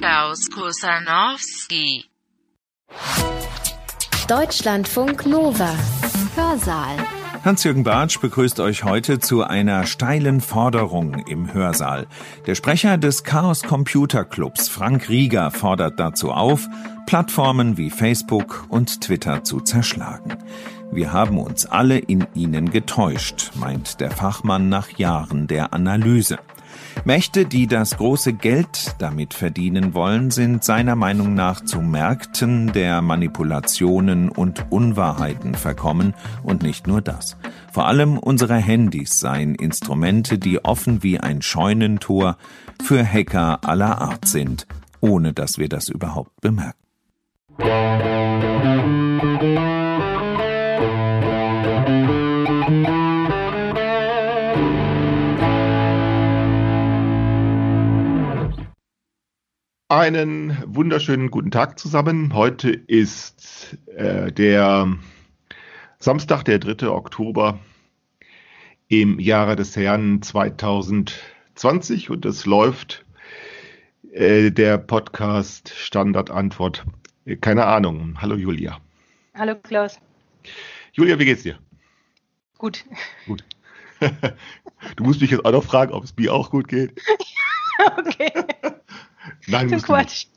Klaus Kusanowski. Deutschlandfunk Nova. Hörsaal. Hans-Jürgen Bartsch begrüßt euch heute zu einer steilen Forderung im Hörsaal. Der Sprecher des Chaos Computer Clubs, Frank Rieger, fordert dazu auf, Plattformen wie Facebook und Twitter zu zerschlagen. Wir haben uns alle in ihnen getäuscht, meint der Fachmann nach Jahren der Analyse. Mächte, die das große Geld damit verdienen wollen, sind seiner Meinung nach zu Märkten der Manipulationen und Unwahrheiten verkommen und nicht nur das. Vor allem unsere Handys seien Instrumente, die offen wie ein Scheunentor für Hacker aller Art sind, ohne dass wir das überhaupt bemerken. Einen wunderschönen guten Tag zusammen. Heute ist äh, der Samstag, der 3. Oktober im Jahre des Herrn 2020 und es läuft äh, der Podcast Standardantwort. Äh, keine Ahnung. Hallo Julia. Hallo Klaus. Julia, wie geht's dir? Gut. Gut. du musst mich jetzt auch noch fragen, ob es mir auch gut geht. okay. Nein, musst du nicht.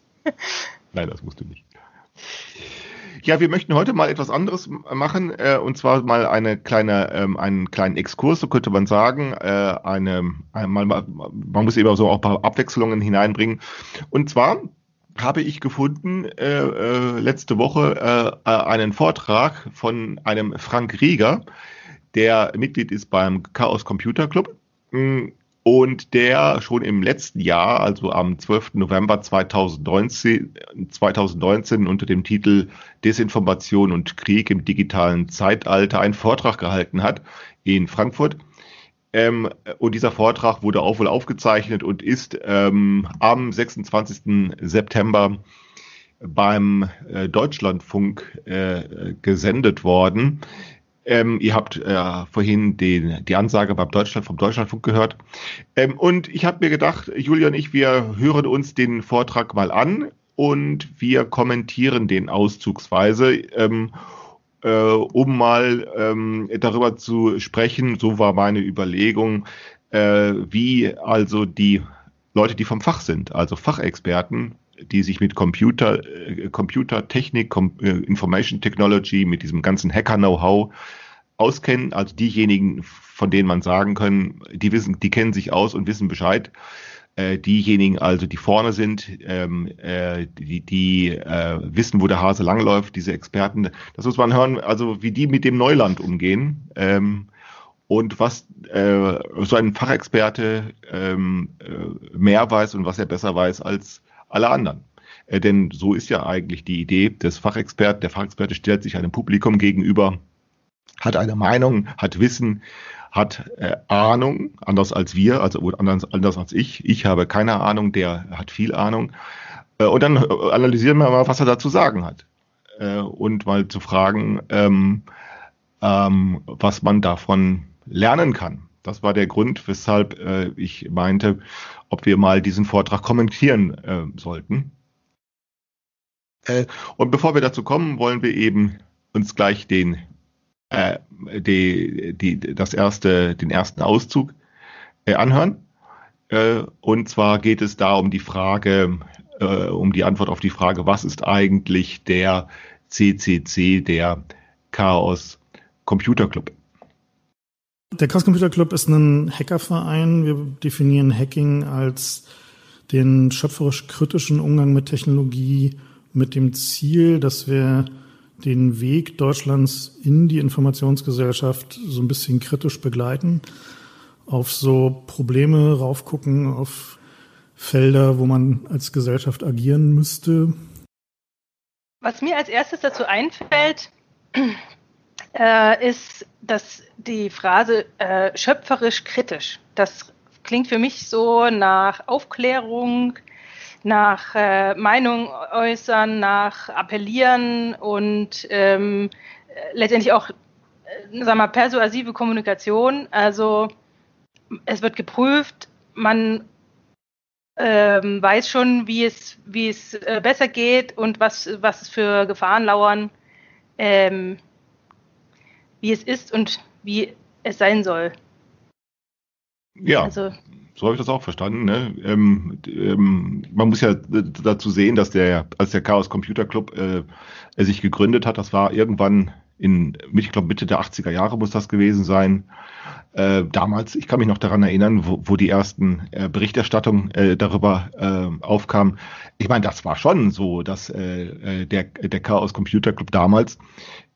Nein, das musst du nicht. Ja, wir möchten heute mal etwas anderes machen, äh, und zwar mal eine kleine, ähm, einen kleinen Exkurs, so könnte man sagen. Äh, eine, einmal, mal- man muss eben so auch ein paar Abwechslungen hineinbringen. Und zwar habe ich gefunden äh, äh, letzte Woche äh, äh, einen Vortrag von einem Frank Rieger, der Mitglied ist beim Chaos Computer Club. Und der schon im letzten Jahr, also am 12. November 2019, 2019 unter dem Titel Desinformation und Krieg im digitalen Zeitalter einen Vortrag gehalten hat in Frankfurt. Ähm, und dieser Vortrag wurde auch wohl aufgezeichnet und ist ähm, am 26. September beim äh, Deutschlandfunk äh, gesendet worden. Ähm, ihr habt äh, vorhin den, die Ansage beim Deutschland, vom Deutschlandfunk gehört. Ähm, und ich habe mir gedacht, Julia und ich, wir hören uns den Vortrag mal an und wir kommentieren den auszugsweise, ähm, äh, um mal ähm, darüber zu sprechen. So war meine Überlegung, äh, wie also die Leute, die vom Fach sind, also Fachexperten, die sich mit Computer, äh, Computertechnik, Com äh, Information Technology, mit diesem ganzen Hacker-Know-how auskennen, also diejenigen, von denen man sagen können, die wissen, die kennen sich aus und wissen Bescheid. Äh, diejenigen also, die vorne sind, ähm, äh, die, die äh, wissen, wo der Hase langläuft, diese Experten, das muss man hören, also wie die mit dem Neuland umgehen. Ähm, und was äh, so ein Fachexperte ähm, äh, mehr weiß und was er besser weiß als alle anderen. Äh, denn so ist ja eigentlich die Idee des Fachexperten. Der Fachexperte stellt sich einem Publikum gegenüber, hat eine Meinung, hat Wissen, hat äh, Ahnung, anders als wir, also anders, anders als ich. Ich habe keine Ahnung, der hat viel Ahnung. Äh, und dann äh, analysieren wir mal, was er dazu sagen hat. Äh, und mal zu fragen, ähm, ähm, was man davon lernen kann. Das war der Grund, weshalb äh, ich meinte, ob wir mal diesen Vortrag kommentieren äh, sollten. Äh, und bevor wir dazu kommen, wollen wir eben uns gleich den, äh, die, die, das erste, den ersten Auszug äh, anhören. Äh, und zwar geht es da um die Frage, äh, um die Antwort auf die Frage, was ist eigentlich der CCC, der Chaos Computer Club? Der Chaos Computer Club ist ein Hackerverein. Wir definieren Hacking als den schöpferisch kritischen Umgang mit Technologie mit dem Ziel, dass wir den Weg Deutschlands in die Informationsgesellschaft so ein bisschen kritisch begleiten, auf so Probleme raufgucken, auf Felder, wo man als Gesellschaft agieren müsste. Was mir als erstes dazu einfällt, äh, ist, dass die Phrase äh, schöpferisch kritisch, das klingt für mich so nach Aufklärung, nach äh, Meinung äußern, nach appellieren und ähm, letztendlich auch sag mal, persuasive Kommunikation. Also es wird geprüft, man ähm, weiß schon, wie es, wie es äh, besser geht und was, was es für Gefahren lauern, ähm, wie es ist und wie es sein soll. Ja, also, so habe ich das auch verstanden. Ne? Ähm, ähm, man muss ja dazu sehen, dass der, als der Chaos Computer Club äh, sich gegründet hat, das war irgendwann in, ich glaube, Mitte der 80er Jahre muss das gewesen sein. Äh, damals, ich kann mich noch daran erinnern, wo, wo die ersten äh, Berichterstattungen äh, darüber äh, aufkamen. Ich meine, das war schon so, dass äh, äh der, der Chaos Computer Club damals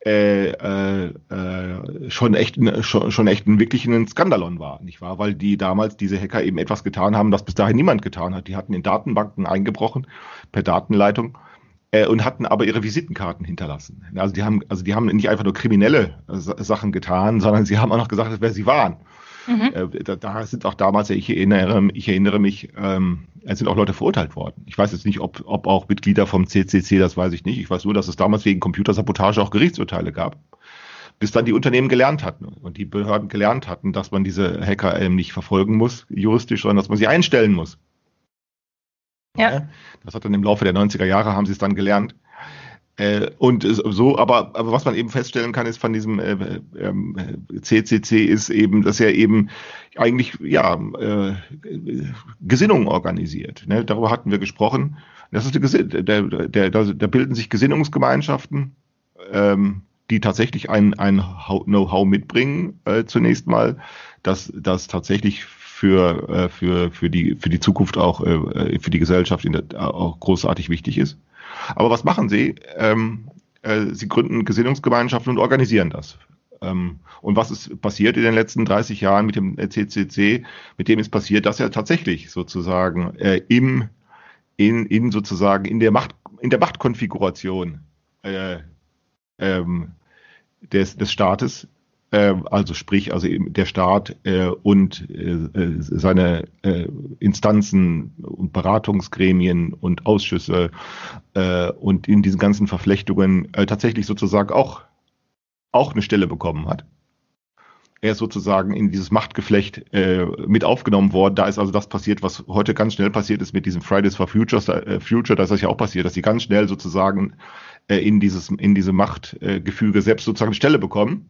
äh, äh, äh, schon echt schon, schon echt ein wirklich ein Skandalon war, nicht wahr? Weil die damals diese Hacker eben etwas getan haben, das bis dahin niemand getan hat. Die hatten in Datenbanken eingebrochen per Datenleitung äh, und hatten aber ihre Visitenkarten hinterlassen. Also die haben, also die haben nicht einfach nur kriminelle äh, Sachen getan, sondern sie haben auch noch gesagt, wer sie waren. Mhm. Äh, da, da, sind auch damals, ich erinnere, ich erinnere mich, ähm, es sind auch Leute verurteilt worden. Ich weiß jetzt nicht, ob, ob auch Mitglieder vom CCC, das weiß ich nicht. Ich weiß nur, dass es damals wegen Computersabotage auch Gerichtsurteile gab. Bis dann die Unternehmen gelernt hatten und die Behörden gelernt hatten, dass man diese Hacker ähm, nicht verfolgen muss, juristisch, sondern dass man sie einstellen muss. Ja. Das hat dann im Laufe der 90er Jahre haben sie es dann gelernt. Äh, und so, aber, aber was man eben feststellen kann, ist von diesem äh, äh, CCC ist eben, dass er eben eigentlich ja äh, Gesinnung organisiert. Ne? Darüber hatten wir gesprochen. Das ist der, der, der, da bilden sich Gesinnungsgemeinschaften, ähm, die tatsächlich ein, ein Know-how mitbringen, äh, zunächst mal, dass das tatsächlich für, äh, für, für, die, für die Zukunft auch, für die Gesellschaft der, auch großartig wichtig ist. Aber was machen sie? Ähm, äh, sie gründen Gesinnungsgemeinschaften und organisieren das. Ähm, und was ist passiert in den letzten 30 Jahren mit dem CCC? Mit dem ist passiert, dass er tatsächlich sozusagen äh, im, in, in sozusagen in der Macht, in der Machtkonfiguration äh, ähm, des, des Staates also sprich, also der Staat äh, und äh, äh, seine äh, Instanzen und Beratungsgremien und Ausschüsse äh, und in diesen ganzen Verflechtungen äh, tatsächlich sozusagen auch, auch eine Stelle bekommen hat. Er ist sozusagen in dieses Machtgeflecht äh, mit aufgenommen worden. Da ist also das passiert, was heute ganz schnell passiert ist mit diesem Fridays for Futures, äh, Future. Da ist das ja auch passiert, dass sie ganz schnell sozusagen äh, in dieses in diese Machtgefüge selbst sozusagen eine Stelle bekommen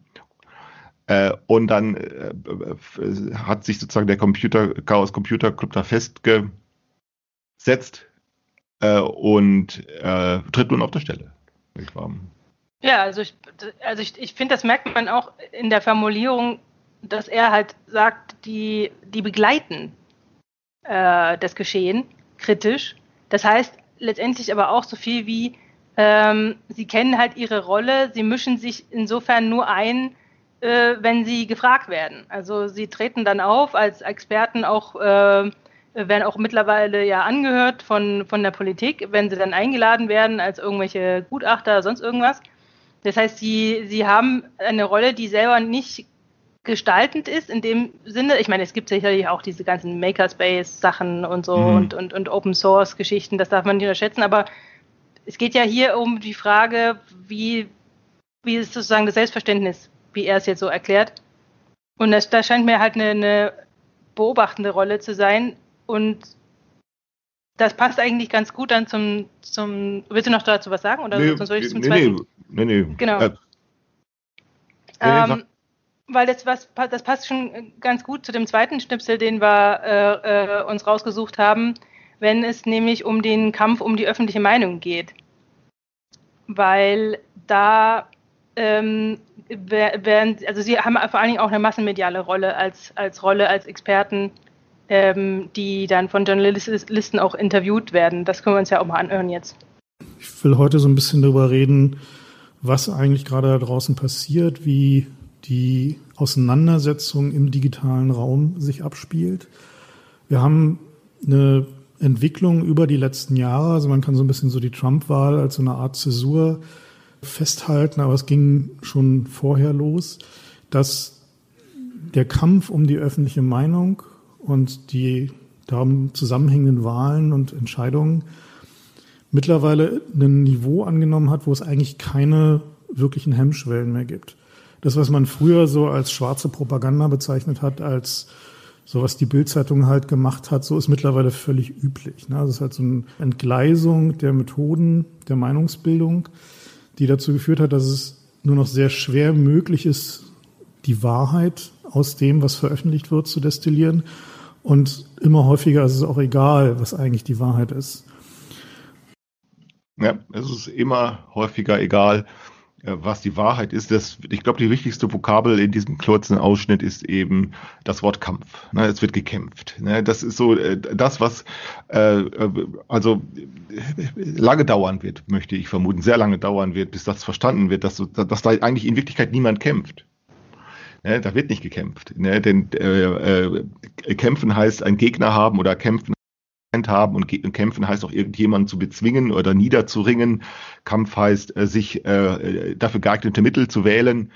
äh, und dann äh, hat sich sozusagen der Computer, Chaos Computer Club da festgesetzt äh, und äh, tritt nun auf der Stelle. Ja, also ich, also ich, ich finde, das merkt man auch in der Formulierung, dass er halt sagt, die, die begleiten äh, das Geschehen kritisch. Das heißt letztendlich aber auch so viel wie, ähm, sie kennen halt ihre Rolle, sie mischen sich insofern nur ein, äh, wenn sie gefragt werden. Also sie treten dann auf als Experten auch, äh, werden auch mittlerweile ja angehört von, von der Politik, wenn sie dann eingeladen werden als irgendwelche Gutachter, sonst irgendwas. Das heißt, sie, sie haben eine Rolle, die selber nicht gestaltend ist, in dem Sinne, ich meine, es gibt sicherlich auch diese ganzen Makerspace-Sachen und so mhm. und, und, und Open Source-Geschichten, das darf man nicht unterschätzen, aber es geht ja hier um die Frage, wie, wie ist sozusagen das Selbstverständnis wie er es jetzt so erklärt. Und das, da scheint mir halt eine, eine beobachtende Rolle zu sein. Und das passt eigentlich ganz gut dann zum, zum willst du noch dazu was sagen? Oder nee, soll ich zum nee, zweiten? Nee, nee, nee. Genau. Äh, ähm, weil das, was, das passt schon ganz gut zu dem zweiten Schnipsel, den wir äh, äh, uns rausgesucht haben, wenn es nämlich um den Kampf um die öffentliche Meinung geht. Weil da ähm, werden, also sie haben vor allen Dingen auch eine massenmediale Rolle als, als Rolle, als Experten, ähm, die dann von Journalisten auch interviewt werden. Das können wir uns ja auch mal anhören jetzt. Ich will heute so ein bisschen darüber reden, was eigentlich gerade da draußen passiert, wie die Auseinandersetzung im digitalen Raum sich abspielt. Wir haben eine Entwicklung über die letzten Jahre, also man kann so ein bisschen so die Trump-Wahl als so eine Art Zäsur festhalten, aber es ging schon vorher los, dass der Kampf um die öffentliche Meinung und die darum zusammenhängenden Wahlen und Entscheidungen mittlerweile ein Niveau angenommen hat, wo es eigentlich keine wirklichen Hemmschwellen mehr gibt. das, was man früher so als schwarze Propaganda bezeichnet hat, als so was die Bildzeitung halt gemacht hat, so ist mittlerweile völlig üblich. Ne? Das ist halt so eine Entgleisung der Methoden der Meinungsbildung, die dazu geführt hat, dass es nur noch sehr schwer möglich ist, die Wahrheit aus dem, was veröffentlicht wird, zu destillieren. Und immer häufiger ist es auch egal, was eigentlich die Wahrheit ist. Ja, es ist immer häufiger egal, was die Wahrheit ist. Das, ich glaube, die wichtigste Vokabel in diesem kurzen Ausschnitt ist eben das Wort Kampf. Ne, es wird gekämpft. Ne, das ist so äh, das, was äh, also lange dauern wird, möchte ich vermuten, sehr lange dauern wird, bis das verstanden wird, dass, dass da eigentlich in Wirklichkeit niemand kämpft. Ne, da wird nicht gekämpft. Ne, denn äh, äh, kämpfen heißt ein Gegner haben oder kämpfen haben und, kämpfen heißt auch irgendjemanden zu bezwingen oder niederzuringen. Kampf heißt äh, sich äh, dafür geeignete Mittel zu wählen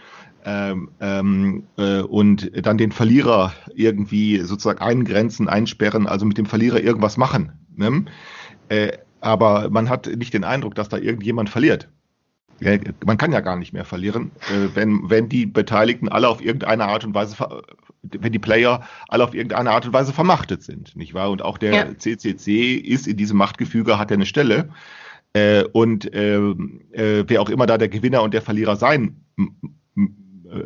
ähm, ähm, äh, und dann den Verlierer irgendwie sozusagen eingrenzen, einsperren, also mit dem Verlierer irgendwas machen. Ne? Äh, aber man hat nicht den Eindruck, dass da irgendjemand verliert. Man kann ja gar nicht mehr verlieren, äh, wenn, wenn die Beteiligten alle auf irgendeine Art und Weise wenn die Player alle auf irgendeine Art und Weise vermachtet sind, nicht wahr? Und auch der ja. CCC ist in diesem Machtgefüge, hat er eine Stelle. Äh, und äh, äh, wer auch immer da der Gewinner und der Verlierer sein,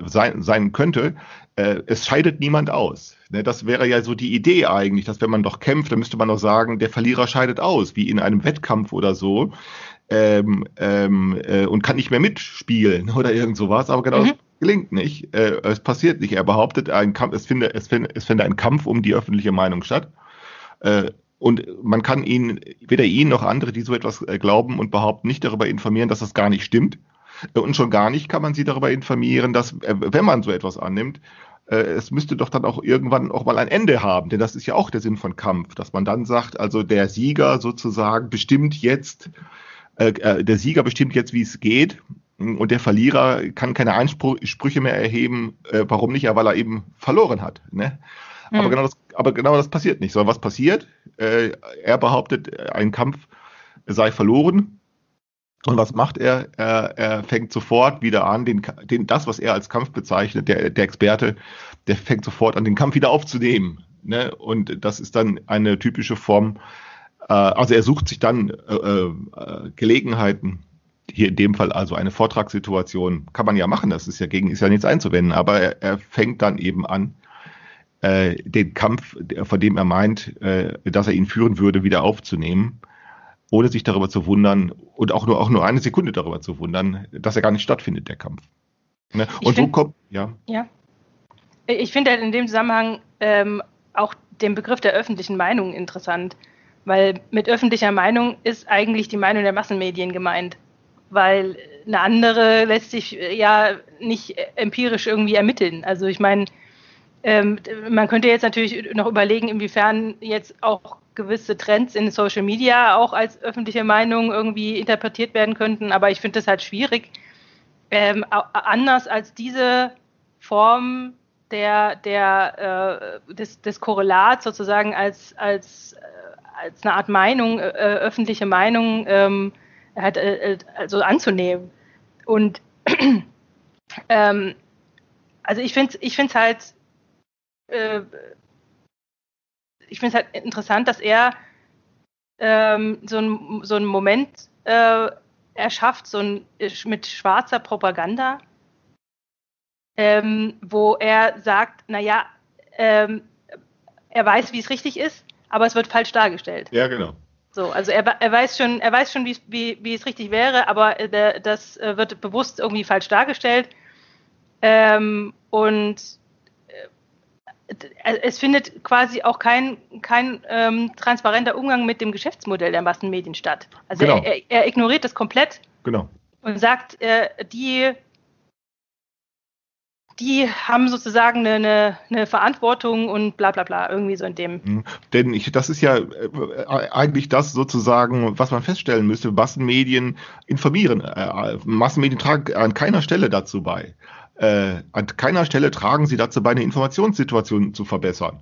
sein, sein könnte, äh, es scheidet niemand aus. Ne, das wäre ja so die Idee eigentlich, dass wenn man doch kämpft, dann müsste man doch sagen, der Verlierer scheidet aus, wie in einem Wettkampf oder so. Ähm, ähm, äh, und kann nicht mehr mitspielen oder irgend sowas. Aber genau mhm gelingt nicht. Äh, es passiert nicht. Er behauptet, ein Kampf, es, finde, es, finde, es finde ein Kampf um die öffentliche Meinung statt. Äh, und man kann ihn, weder ihn noch andere, die so etwas äh, glauben und behaupten, nicht darüber informieren, dass das gar nicht stimmt. Äh, und schon gar nicht kann man sie darüber informieren, dass, äh, wenn man so etwas annimmt, äh, es müsste doch dann auch irgendwann auch mal ein Ende haben, denn das ist ja auch der Sinn von Kampf, dass man dann sagt, also der Sieger sozusagen bestimmt jetzt, der Sieger bestimmt jetzt, wie es geht und der Verlierer kann keine Einsprüche mehr erheben. Äh, warum nicht? Ja, weil er eben verloren hat. Ne? Mhm. Aber, genau das, aber genau das passiert nicht. Sondern was passiert? Äh, er behauptet, ein Kampf sei verloren. Und was macht er? Er, er fängt sofort wieder an, den, den, das, was er als Kampf bezeichnet, der, der Experte, der fängt sofort an, den Kampf wieder aufzunehmen. Ne? Und das ist dann eine typische Form. Äh, also er sucht sich dann äh, äh, Gelegenheiten, hier in dem Fall also eine Vortragssituation, kann man ja machen, das ist ja gegen, ist ja nichts einzuwenden, aber er, er fängt dann eben an, äh, den Kampf, von dem er meint, äh, dass er ihn führen würde, wieder aufzunehmen, ohne sich darüber zu wundern und auch nur, auch nur eine Sekunde darüber zu wundern, dass er gar nicht stattfindet, der Kampf. Ne? Und find, so kommt, ja. Ja. Ich finde halt in dem Zusammenhang ähm, auch den Begriff der öffentlichen Meinung interessant, weil mit öffentlicher Meinung ist eigentlich die Meinung der Massenmedien gemeint weil eine andere lässt sich äh, ja nicht empirisch irgendwie ermitteln. Also ich meine, ähm, man könnte jetzt natürlich noch überlegen, inwiefern jetzt auch gewisse Trends in Social Media auch als öffentliche Meinung irgendwie interpretiert werden könnten, aber ich finde das halt schwierig. Ähm, anders als diese Form der, der, äh, des, des Korrelats sozusagen als, als, äh, als eine Art Meinung, äh, öffentliche Meinung, ähm, halt, äh, also anzunehmen. Und ähm, also ich finde es ich find's halt, äh, ich finde es halt interessant, dass er ähm, so, ein, so einen Moment äh, erschafft, so ein, mit schwarzer Propaganda, ähm, wo er sagt, naja, ähm, er weiß, wie es richtig ist, aber es wird falsch dargestellt. Ja, genau. So, also er, er weiß schon, er weiß schon, wie, wie, wie es richtig wäre, aber äh, der, das äh, wird bewusst irgendwie falsch dargestellt. Ähm, und äh, es findet quasi auch kein, kein ähm, transparenter Umgang mit dem Geschäftsmodell der Massenmedien statt. Also genau. er, er, ignoriert das komplett genau. und sagt, äh, die die haben sozusagen eine, eine, eine, Verantwortung und bla bla bla, irgendwie so in dem. Mhm. Denn ich, das ist ja äh, eigentlich das sozusagen, was man feststellen müsste, Massenmedien informieren. Äh, Massenmedien tragen an keiner Stelle dazu bei. Äh, an keiner Stelle tragen sie dazu bei, eine Informationssituation zu verbessern.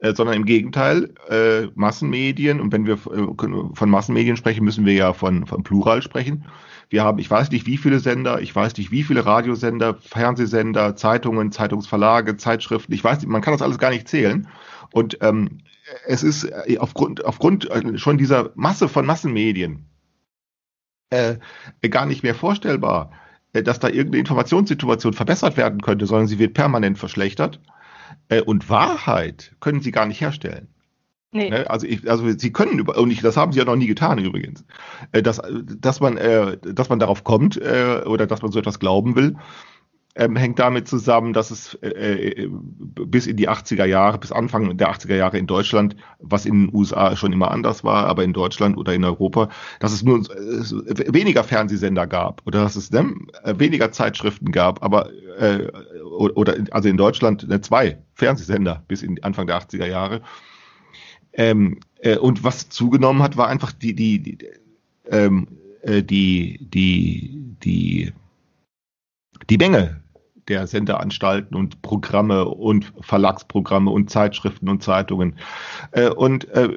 Äh, sondern im Gegenteil, äh, Massenmedien, und wenn wir äh, von Massenmedien sprechen, müssen wir ja von, von Plural sprechen, Wir haben, ich weiß nicht, wie viele Sender, ich weiß nicht, wie viele Radiosender, Fernsehsender, Zeitungen, Zeitungsverlage, Zeitschriften. Ich weiß nicht, man kann das alles gar nicht zählen. Und ähm, es ist äh, aufgrund, aufgrund äh, schon dieser Masse von Massenmedien äh, gar nicht mehr vorstellbar, äh, dass da irgendeine Informationssituation verbessert werden könnte, sondern sie wird permanent verschlechtert. Äh, und Wahrheit können sie gar nicht herstellen. Nee. Ne? Also, ich, also sie können über, und ich, das haben sie ja noch nie getan übrigens, äh, dass, dass, man, äh, dass man darauf kommt äh, oder dass man so etwas glauben will, ähm, hängt damit zusammen, dass es äh, äh bis in die 80er Jahre, bis Anfang der 80er Jahre in Deutschland, was in den USA schon immer anders war, aber in Deutschland oder in Europa, dass es nur äh, weniger Fernsehsender gab oder dass es ne, weniger Zeitschriften gab, aber oder also in Deutschland ne, zwei Fernsehsender bis in Anfang der 80er Jahre. Ähm, äh, und was zugenommen hat, war einfach die die die ähm, äh, die die die die Menge der Sendeanstalten und Programme und Verlagsprogramme und Zeitschriften und Zeitungen. Äh, und, äh,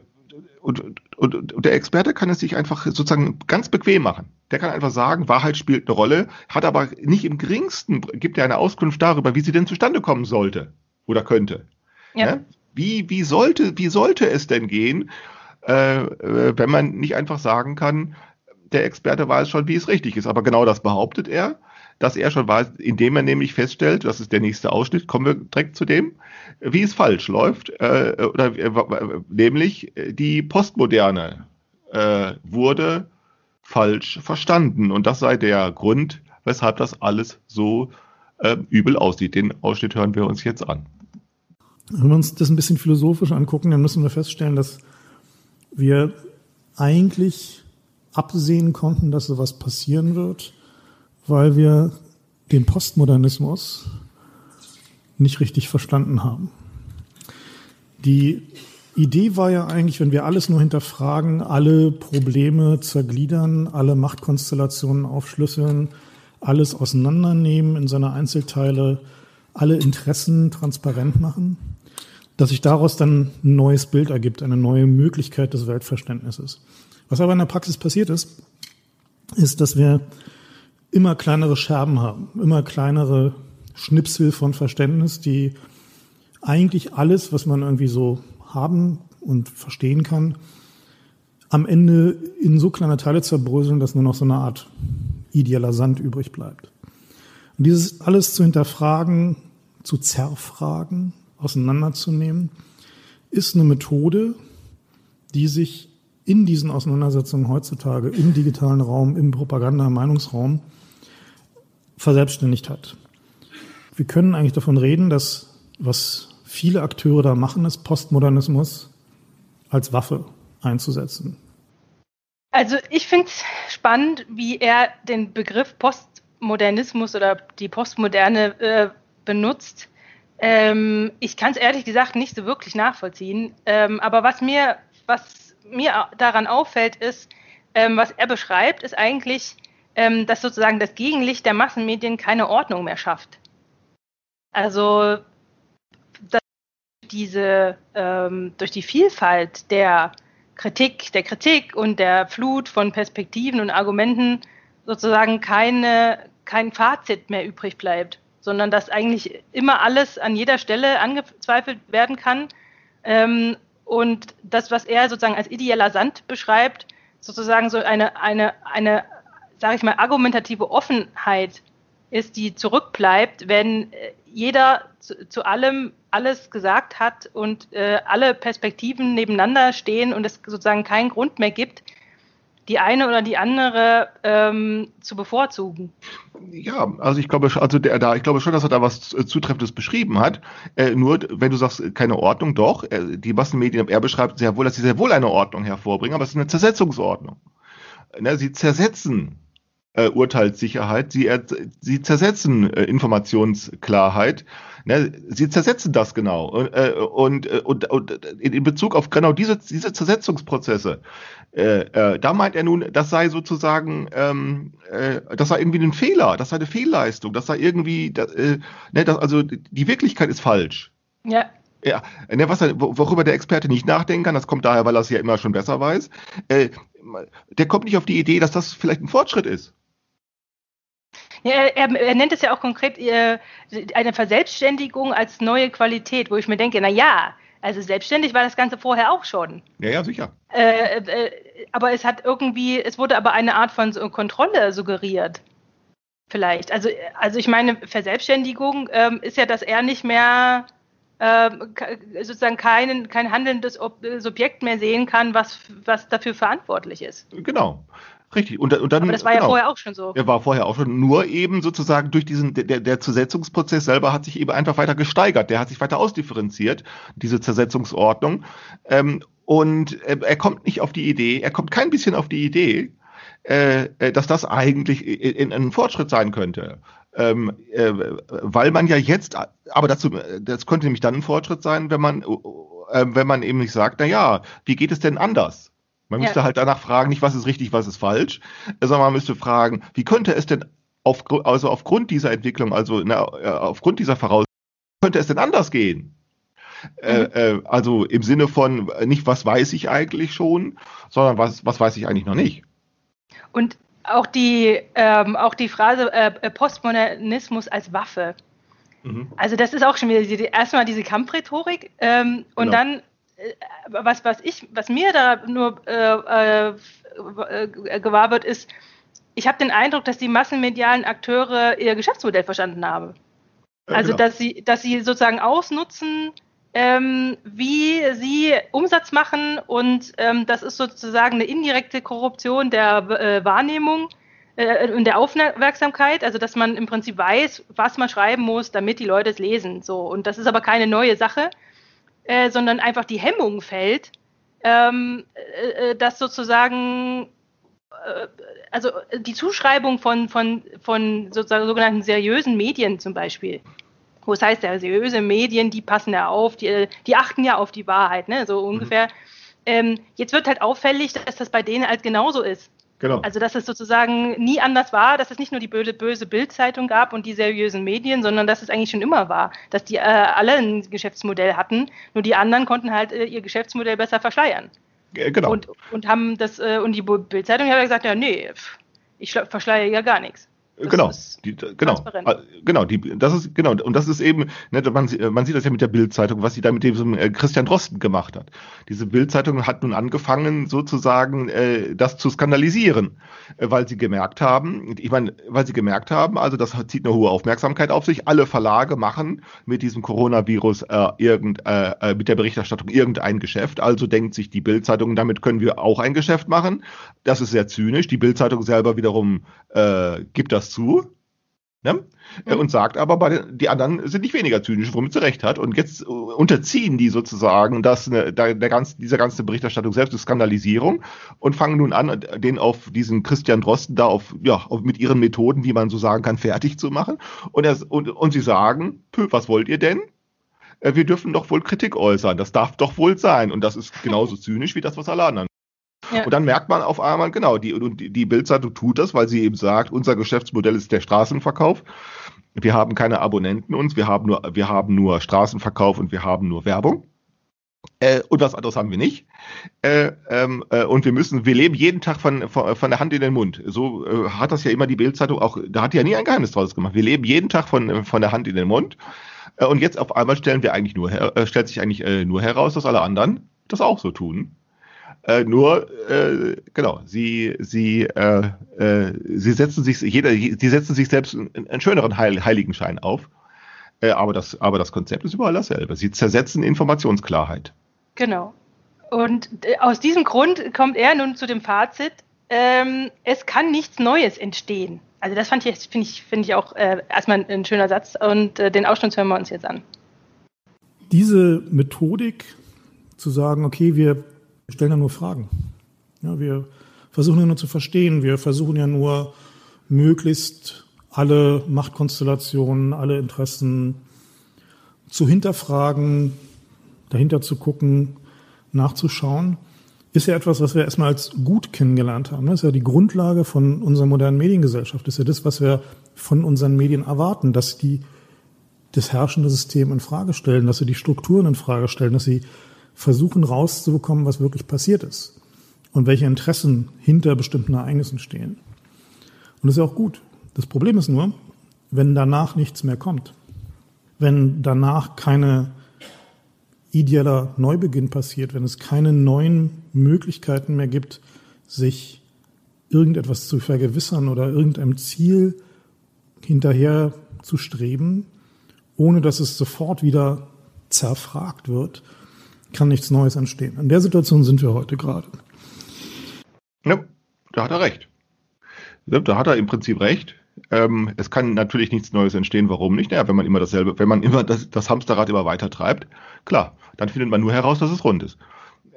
und, und, und der Experte kann es sich einfach sozusagen ganz bequem machen. Der kann einfach sagen, Wahrheit spielt eine Rolle, hat aber nicht im geringsten, gibt er eine Auskunft darüber, wie sie denn zustande kommen sollte oder könnte. Ja. ja? Wie, wie, sollte, wie sollte es denn gehen, äh, äh, wenn man nicht einfach sagen kann, der Experte weiß schon, wie es richtig ist. Aber genau das behauptet er dass er schon weiß, indem er nämlich feststellt, das ist der nächste Ausschnitt, kommen wir direkt zu dem, wie es falsch läuft, äh, oder äh, nämlich die Postmoderne äh, wurde falsch verstanden und das sei der Grund, weshalb das alles so äh, übel aussieht. Den Ausschnitt hören wir uns jetzt an. Wenn wir uns das ein bisschen philosophisch angucken, dann müssen wir feststellen, dass wir eigentlich absehen konnten, dass sowas passieren wird weil wir den Postmodernismus nicht richtig verstanden haben. Die Idee war ja eigentlich, wenn wir alles nur hinterfragen, alle Probleme zergliedern, alle Machtkonstellationen aufschlüsseln, alles auseinandernehmen in seine Einzelteile, alle Interessen transparent machen, dass sich daraus dann ein neues Bild ergibt, eine neue Möglichkeit des Weltverständnisses. Was aber in der Praxis passiert ist, ist, dass wir immer kleinere Scherben haben, immer kleinere Schnipsel von Verständnis, die eigentlich alles, was man irgendwie so haben und verstehen kann, am Ende in so kleine Teile zerbröseln, dass nur noch so eine Art idealer Sand übrig bleibt. Und dieses alles zu hinterfragen, zu zerfragen, auseinanderzunehmen, ist eine Methode, die sich in diesen Auseinandersetzungen heutzutage im digitalen Raum, im Propaganda-Meinungsraum verselbstständigt hat. Wir können eigentlich davon reden, dass was viele Akteure da machen, ist Postmodernismus als Waffe einzusetzen. Also ich finde es spannend, wie er den Begriff Postmodernismus oder die Postmoderne äh, benutzt. Ähm, ich kann es ehrlich gesagt nicht so wirklich nachvollziehen. Ähm, aber was mir, was mir daran auffällt, ist, ähm, was er beschreibt, ist eigentlich ähm, dass sozusagen das Gegenlicht der Massenmedien keine Ordnung mehr schafft. Also dass diese ähm, durch die Vielfalt der Kritik, der Kritik und der Flut von Perspektiven und Argumenten sozusagen keine, kein Fazit mehr übrig bleibt, sondern dass eigentlich immer alles an jeder Stelle angezweifelt werden kann. Ähm, und das, was er sozusagen als ideeller Sand beschreibt, sozusagen so eine, eine, eine sage ich mal, argumentative Offenheit ist, die zurückbleibt, wenn äh, jeder zu, zu allem alles gesagt hat und äh, alle Perspektiven nebeneinander stehen und es sozusagen keinen Grund mehr gibt, die eine oder die andere ähm, zu bevorzugen. Ja, also ich glaube, also der da, ich glaube schon, dass er da was äh, Zutreffendes beschrieben hat. Äh, nur, wenn du sagst, keine Ordnung, doch, äh, die Massenmedien, er beschreibt sehr wohl, dass sie sehr wohl eine Ordnung hervorbringen, aber es ist eine Zersetzungsordnung. Ne, sie zersetzen äh, Urteilssicherheit, sie, sie zersetzen äh, Informationsklarheit. Ne, sie zersetzen das genau. Und, äh, und, äh, und, und in Bezug auf genau diese, diese Zersetzungsprozesse, äh, äh, da meint er nun, das sei sozusagen, ähm, äh, das sei irgendwie ein Fehler, das sei eine Fehlleistung, das sei irgendwie, das, äh, ne, das, also die Wirklichkeit ist falsch. Ja. Ja, ne, was, worüber der Experte nicht nachdenken kann, das kommt daher, weil er es ja immer schon besser weiß, äh, der kommt nicht auf die Idee, dass das vielleicht ein Fortschritt ist. Ja, er, er, nennt es ja auch konkret äh, eine Verselbstständigung als neue Qualität, wo ich mir denke, na ja, also selbstständig war das Ganze vorher auch schon. Ja, ja, sicher. Äh, äh, aber es hat irgendwie, es wurde aber eine Art von Kontrolle suggeriert. Vielleicht. Also, also ich meine, Verselbstständigung ähm, ist ja, dass er nicht mehr ähm, sozusagen keinen, kein handelndes Subjekt mehr sehen kann, was, was dafür verantwortlich ist. Genau. Richtig. Und, und dann, Aber das war genau, ja vorher auch schon so. Er war vorher auch schon. Nur eben sozusagen durch diesen, der, der Zersetzungsprozess selber hat sich eben einfach weiter gesteigert. Der hat sich weiter ausdifferenziert, diese Zersetzungsordnung. Ähm, und äh, er kommt nicht auf die Idee, er kommt kein bisschen auf die Idee, äh, äh dass das eigentlich in, in ein Fortschritt sein könnte. Ähm, äh, weil man ja jetzt, aber dazu, das könnte nämlich dann ein Fortschritt sein, wenn man, äh, wenn man eben nicht sagt, na ja, wie geht es denn anders? Man müsste ja. halt danach fragen, nicht was ist richtig, was ist falsch, sondern man müsste fragen, wie könnte es denn auf, also aufgrund dieser Entwicklung, also na, äh, aufgrund dieser Voraussetzungen, könnte es denn anders gehen? Äh, mhm. Äh, also im Sinne von äh, nicht, was weiß ich eigentlich schon, sondern was, was weiß ich eigentlich noch nicht. Und auch die, ähm, auch die Phrase äh, Postmodernismus als Waffe. Mhm. Also das ist auch schon wieder die, erstmal diese Kampfrhetorik ähm, und genau. dann was, was ich, was mir da nur äh, äh, gewahr wird, ist, ich habe den Eindruck, dass die massenmedialen Akteure ihr Geschäftsmodell verstanden haben. Also, genau. dass sie, dass sie sozusagen ausnutzen, ähm, wie sie Umsatz machen und ähm, das ist sozusagen eine indirekte Korruption der äh, Wahrnehmung äh, und der Aufmerksamkeit, also dass man im Prinzip weiß, was man schreiben muss, damit die Leute es lesen. So und das ist aber keine neue Sache, äh, sondern einfach die Hemmung fällt, ähm, äh, äh, dass sozusagen äh, also die Zuschreibung von, von, von sozusagen sogenannten seriösen Medien zum Beispiel, wo es heißt, ja, seriöse Medien, die passen ja auf, die, die achten ja auf die Wahrheit, ne? so ungefähr. Mhm. Ähm, jetzt wird halt auffällig, dass das bei denen halt genauso ist. Genau. Also dass es sozusagen nie anders war, dass es nicht nur die böse, böse Bildzeitung gab und die seriösen Medien, sondern dass es eigentlich schon immer war, dass die äh, alle ein Geschäftsmodell hatten, nur die anderen konnten halt äh, ihr Geschäftsmodell besser verschleiern. Genau. Und, und haben das, äh, und die Bildzeitung hat gesagt, ja, nee, ich verschleiere ja gar nichts. Das genau, die, genau, ah, genau, die, das ist genau und das ist eben, ne, man, man sieht das ja mit der Bildzeitung, was sie da mit dem äh, Christian Drosten gemacht hat. Diese Bildzeitung hat nun angefangen, sozusagen äh, das zu skandalisieren, äh, weil sie gemerkt haben, ich meine, weil sie gemerkt haben, also das zieht eine hohe Aufmerksamkeit auf sich. Alle Verlage machen mit diesem Coronavirus äh, irgend, äh, äh, mit der Berichterstattung irgendein Geschäft. Also denkt sich die Bildzeitung, damit können wir auch ein Geschäft machen. Das ist sehr zynisch. Die Bildzeitung selber wiederum äh, gibt das zu. Ne? Mhm. Und sagt aber, bei den, die anderen sind nicht weniger zynisch, womit sie recht hat. Und jetzt äh, unterziehen die sozusagen das, ne, der, der ganz, dieser ganze Berichterstattung selbst ist Skandalisierung und fangen nun an, den auf diesen Christian Drosten da auf, ja, auf, mit ihren Methoden, wie man so sagen kann, fertig zu machen. Und, er, und, und sie sagen, Pö, was wollt ihr denn? Äh, wir dürfen doch wohl Kritik äußern. Das darf doch wohl sein. Und das ist genauso zynisch wie das, was alle anderen ja. Und dann merkt man auf einmal, genau, die, die, die Bildzeitung tut das, weil sie eben sagt, unser Geschäftsmodell ist der Straßenverkauf. Wir haben keine Abonnenten uns, wir haben nur, wir haben nur Straßenverkauf und wir haben nur Werbung. Äh, und was anderes haben wir nicht. Äh, ähm, äh, und wir müssen, wir leben jeden Tag von, von, von der Hand in den Mund. So äh, hat das ja immer die Bildzeitung auch, da hat ja nie ein Geheimnis draus gemacht. Wir leben jeden Tag von, von der Hand in den Mund. Äh, und jetzt auf einmal stellen wir eigentlich nur, äh, stellt sich eigentlich nur heraus, dass alle anderen das auch so tun. Äh, nur, äh, genau, sie, sie, äh, äh, sie setzen sich, jeder, sie setzen sich selbst einen, einen schöneren Heil, Heiligenschein auf. Äh, aber, das, aber das Konzept ist überall dasselbe. Sie zersetzen Informationsklarheit. Genau. Und äh, aus diesem Grund kommt er nun zu dem Fazit, ähm, es kann nichts Neues entstehen. Also das fand ich, finde ich, finde ich auch äh, erstmal ein, ein schöner Satz und äh, den Ausschnitt hören wir uns jetzt an. Diese Methodik zu sagen, okay, wir wir stellen ja nur Fragen. Ja, wir versuchen ja nur zu verstehen. Wir versuchen ja nur möglichst alle Machtkonstellationen, alle Interessen zu hinterfragen, dahinter zu gucken, nachzuschauen, ist ja etwas, was wir erstmal als gut kennengelernt haben. Das ist ja die Grundlage von unserer modernen Mediengesellschaft. Das ist ja das, was wir von unseren Medien erwarten, dass die das herrschende System in Frage stellen, dass sie die Strukturen in Frage stellen, dass sie versuchen rauszubekommen, was wirklich passiert ist und welche Interessen hinter bestimmten Ereignissen stehen. Und das ist ja auch gut. Das Problem ist nur, wenn danach nichts mehr kommt, wenn danach keine ideeller Neubeginn passiert, wenn es keine neuen Möglichkeiten mehr gibt, sich irgendetwas zu vergewissern oder irgendeinem Ziel hinterher zu streben, ohne dass es sofort wieder zerfragt wird, kann nichts Neues entstehen. In der Situation sind wir heute gerade. Ja, da hat er recht. Da hat er im Prinzip recht. Ähm, es kann natürlich nichts Neues entstehen. Warum nicht? Naja, wenn man immer dasselbe, wenn man immer das, das Hamsterrad immer weiter treibt, klar, dann findet man nur heraus, dass es rund ist.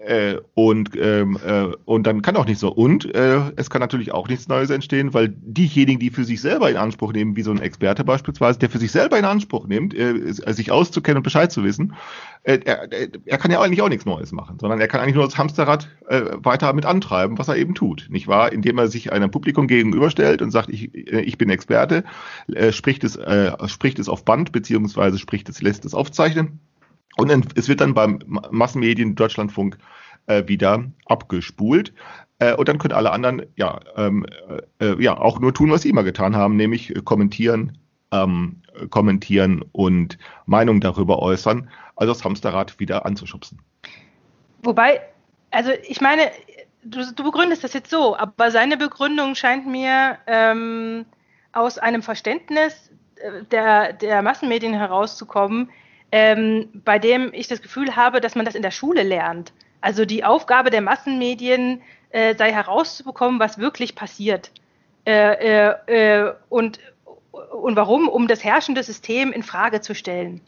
Äh, und, ähm, äh, und dann kann auch nicht so. Und äh, es kann natürlich auch nichts Neues entstehen, weil diejenigen, die für sich selber in Anspruch nehmen, wie so ein Experte beispielsweise, der für sich selber in Anspruch nimmt, äh, sich auszukennen und Bescheid zu wissen, äh, er, er kann ja eigentlich auch nichts Neues machen, sondern er kann eigentlich nur das Hamsterrad äh, weiter mit antreiben, was er eben tut, nicht wahr? Indem er sich einem Publikum gegenüberstellt und sagt, ich, äh, ich bin Experte, äh, spricht es, äh, spricht es auf Band beziehungsweise spricht es, lässt es aufzeichnen und es wird dann beim Massenmedien Deutschlandfunk äh, wieder abgespult. Äh, und dann können alle anderen ja, ähm, äh, äh ja auch nur tun, was sie immer getan haben, nämlich kommentieren, ähm, kommentieren und Meinung darüber äußern, also das Hamsterrad wieder anzuschubsen. Wobei, also ich meine, du, du begründest das jetzt so, aber seine Begründung scheint mir ähm, aus einem Verständnis äh, der, der Massenmedien herauszukommen, ähm, bei dem ich das Gefühl habe, dass man das in der Schule lernt. Also die Aufgabe der Massenmedien äh, sei herauszubekommen, was wirklich passiert. Äh, äh, äh und, und warum? Um das herrschende System in Frage zu stellen.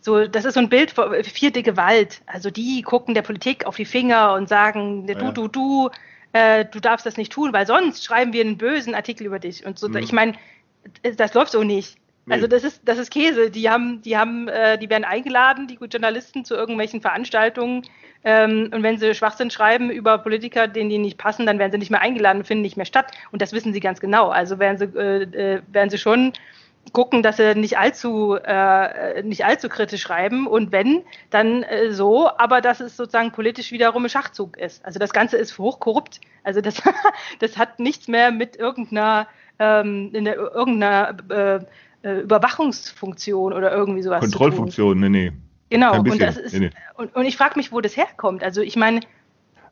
So, das ist so ein Bild für vierte Gewalt. Also die gucken der Politik auf die Finger und sagen, du, du, du, äh, du darfst das nicht tun, weil sonst schreiben wir einen bösen Artikel über dich. Und so, mhm. ich meine, das läuft so nicht. Also das ist, das ist Käse. Die haben, die haben, äh, die werden eingeladen, die Journalisten zu irgendwelchen Veranstaltungen. Ähm, und wenn sie Schwachsinn schreiben über Politiker, denen die nicht passen, dann werden sie nicht mehr eingeladen finden nicht mehr statt. Und das wissen sie ganz genau. Also werden sie, äh, äh, werden sie schon gucken, dass sie nicht allzu, äh, nicht allzu kritisch schreiben. Und wenn, dann äh, so, aber dass es sozusagen politisch wiederum ein Schachzug ist. Also das Ganze ist hochkorrupt. Also das, das hat nichts mehr mit irgendeiner, ähm, in der, irgendeiner äh, äh, Überwachungsfunktion oder irgendwie sowas. Kontrollfunktion, nee, nee. Genau, und, das ist, nee, nee. Und, und ich frage mich, wo das herkommt. Also ich meine,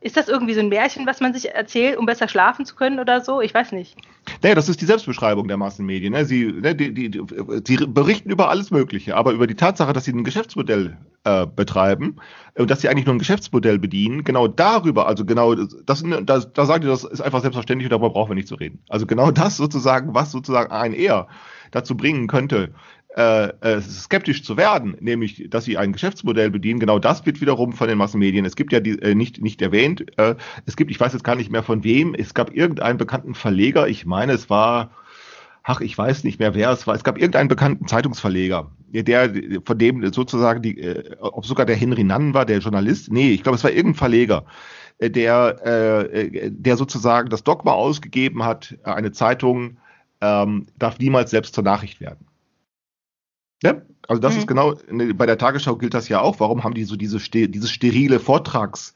ist das irgendwie so ein Märchen, was man sich erzählt, um besser schlafen zu können oder so? Ich weiß nicht. Naja, das ist die Selbstbeschreibung der Massenmedien. Ne? Sie, ne, die, die, die, sie berichten über alles Mögliche, aber über die Tatsache, dass sie ein Geschäftsmodell äh, betreiben und dass sie eigentlich nur ein Geschäftsmodell bedienen, genau darüber, also genau, das, da, da sagen die, das ist einfach selbstverständlich und darüber brauchen wir nicht zu reden. Also genau das sozusagen, was sozusagen ein eher dazu bringen könnte, äh, äh, skeptisch zu werden, nämlich, dass sie ein Geschäftsmodell bedienen. Genau das wird wiederum von den Massenmedien. Es gibt ja die, äh, nicht, nicht erwähnt, äh, es gibt, ich weiß jetzt gar nicht mehr von wem, es gab irgendeinen bekannten Verleger, ich meine, es war, ach, ich weiß nicht mehr, wer es war. Es gab irgendeinen bekannten Zeitungsverleger, der, von dem sozusagen die, äh, ob sogar der Henry Nann war, der Journalist, nee, ich glaube, es war irgendein Verleger, äh, der, äh, der sozusagen das Dogma ausgegeben hat, eine Zeitung ähm, darf niemals selbst zur Nachricht werden. Ja, also das mhm. ist genau, ne, bei der Tagesschau gilt das ja auch. Warum haben die so diese, dieses sterile Vortrags,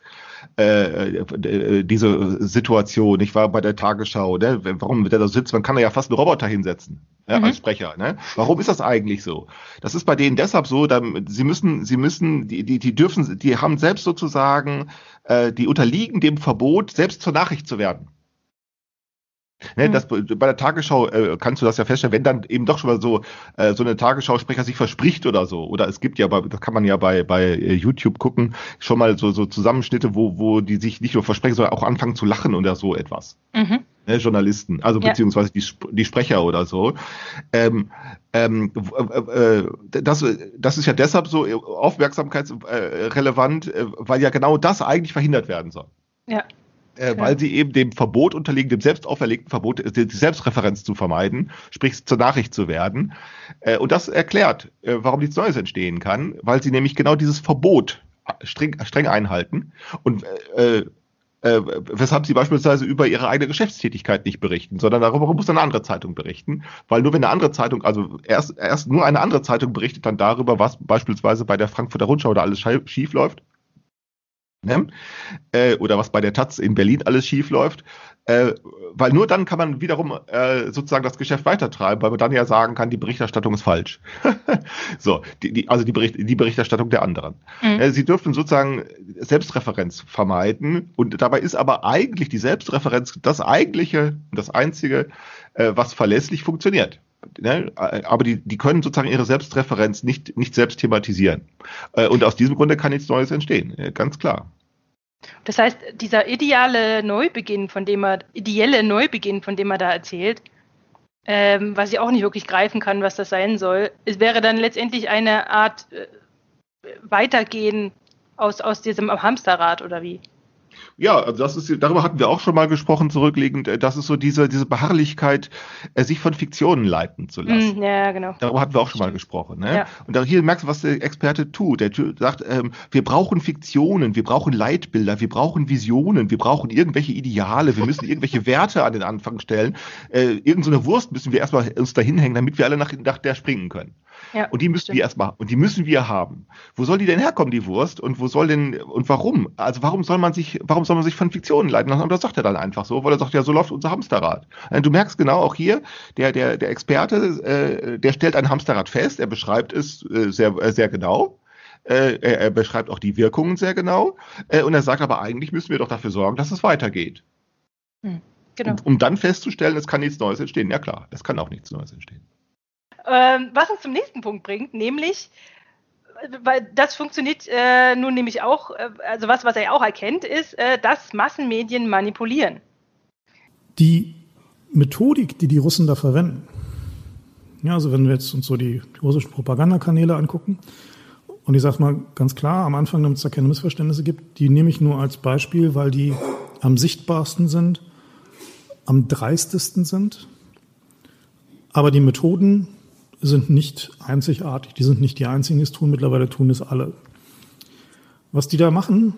äh, äh, diese Situation, ich war bei der Tagesschau, ne? warum der da sitzt, man kann da ja fast einen Roboter hinsetzen äh, mhm. als Sprecher. Ne? Warum ist das eigentlich so? Das ist bei denen deshalb so, da, sie müssen, sie müssen, die, die, die dürfen, die haben selbst sozusagen, äh, die unterliegen dem Verbot, selbst zur Nachricht zu werden. Ne, das, bei der Tagesschau äh, kannst du das ja feststellen, wenn dann eben doch schon mal so äh, so eine Tagesschausprecher sich verspricht oder so. Oder es gibt ja, bei, das kann man ja bei, bei äh, YouTube gucken, schon mal so, so Zusammenschnitte, wo, wo die sich nicht nur versprechen, sondern auch anfangen zu lachen oder so etwas. Mhm. Ne, Journalisten, also ja. beziehungsweise die, die Sprecher oder so. Ähm, ähm, äh, äh, das, das ist ja deshalb so aufmerksamkeitsrelevant, äh, weil ja genau das eigentlich verhindert werden soll. Ja äh, weil sie eben dem Verbot unterliegen, dem selbst auferlegten Verbot, äh, die Selbstreferenz zu vermeiden, sprich zur Nachricht zu werden. Äh, und das erklärt, äh, warum nichts Neues entstehen kann, weil sie nämlich genau dieses Verbot streng, streng einhalten. Und äh, äh, weshalb sie beispielsweise über ihre eigene Geschäftstätigkeit nicht berichten, sondern darüber muss eine andere Zeitung berichten, weil nur wenn eine andere Zeitung, also erst, erst nur eine andere Zeitung berichtet dann darüber, was beispielsweise bei der Frankfurter Rundschau da alles schief läuft, Ne? Äh, oder was bei der Taz in Berlin alles schief läuft. Äh, weil nur dann kann man wiederum äh, sozusagen das Geschäft weitertreiben, weil man dann ja sagen kann, die Berichterstattung ist falsch. so, die, die, also die, Bericht, die Berichterstattung der anderen. Mhm. Äh, sie dürfen sozusagen Selbstreferenz vermeiden und dabei ist aber eigentlich die Selbstreferenz das eigentliche, das einzige, äh, was verlässlich funktioniert. Ne? Aber die, die können sozusagen ihre Selbstreferenz nicht, nicht selbst thematisieren. Äh, und aus diesem Grunde kann nichts Neues entstehen, äh, ganz klar. Das heißt, dieser ideale Neubeginn, von dem er, ideelle Neubeginn, von dem er da erzählt, ähm, was ich auch nicht wirklich greifen kann, was das sein soll, es wäre dann letztendlich eine Art äh, Weitergehen aus, aus diesem Hamsterrad oder wie? Ja, also das ist, darüber hatten wir auch schon mal gesprochen, zurückliegend. Äh, das ist so diese, diese Beharrlichkeit, äh, sich von Fiktionen leiten zu lassen. Mm, ja, genau. Darüber hatten wir auch schon mal gesprochen. Ne? Ja. Und da hier merkst du, was der Experte tut. Der sagt, ähm, wir brauchen Fiktionen, wir brauchen Leitbilder, wir brauchen Visionen, wir brauchen irgendwelche Ideale, wir müssen irgendwelche Werte an den Anfang stellen. Äh, irgend so eine Wurst müssen wir erstmal uns dahin hängen, damit wir alle nach, nach der springen können. Ja, und die müssen stimmt. wir erstmal, und die müssen wir haben. Wo soll die denn herkommen, die Wurst? Und wo soll denn, und warum? Also warum soll man sich, warum soll man sich von Fiktionen leiten lassen? Und das sagt er dann einfach so, weil er sagt, ja, so läuft unser Hamsterrad. Äh, du merkst genau auch hier, der, der, der Experte, äh, der stellt ein Hamsterrad fest, er beschreibt es äh, sehr, äh, sehr genau. Äh, er, er beschreibt auch die Wirkungen sehr genau. Äh, und er sagt aber, eigentlich müssen wir doch dafür sorgen, dass es weitergeht. Hm, genau. Und, um dann festzustellen, es kann nichts Neues entstehen. Ja klar, es kann auch nichts Neues entstehen. Ähm, was uns zum nächsten Punkt bringt, nämlich, weil das funktioniert äh, nun nämlich auch, äh, also was, was er auch erkennt, ist, äh, dass Massenmedien manipulieren. Die Methodik, die die Russen da verwenden, ja, also wenn wir jetzt uns so die russischen Propagandakanäle angucken, und ich sage mal ganz klar, am Anfang, damit es da keine Missverständnisse gibt, die nehme ich nur als Beispiel, weil die am sichtbarsten sind, am dreistesten sind. Aber die Methoden sind nicht einzigartig. Die sind nicht die einzigen, die es tun. Mittlerweile tun es alle. Was die da machen,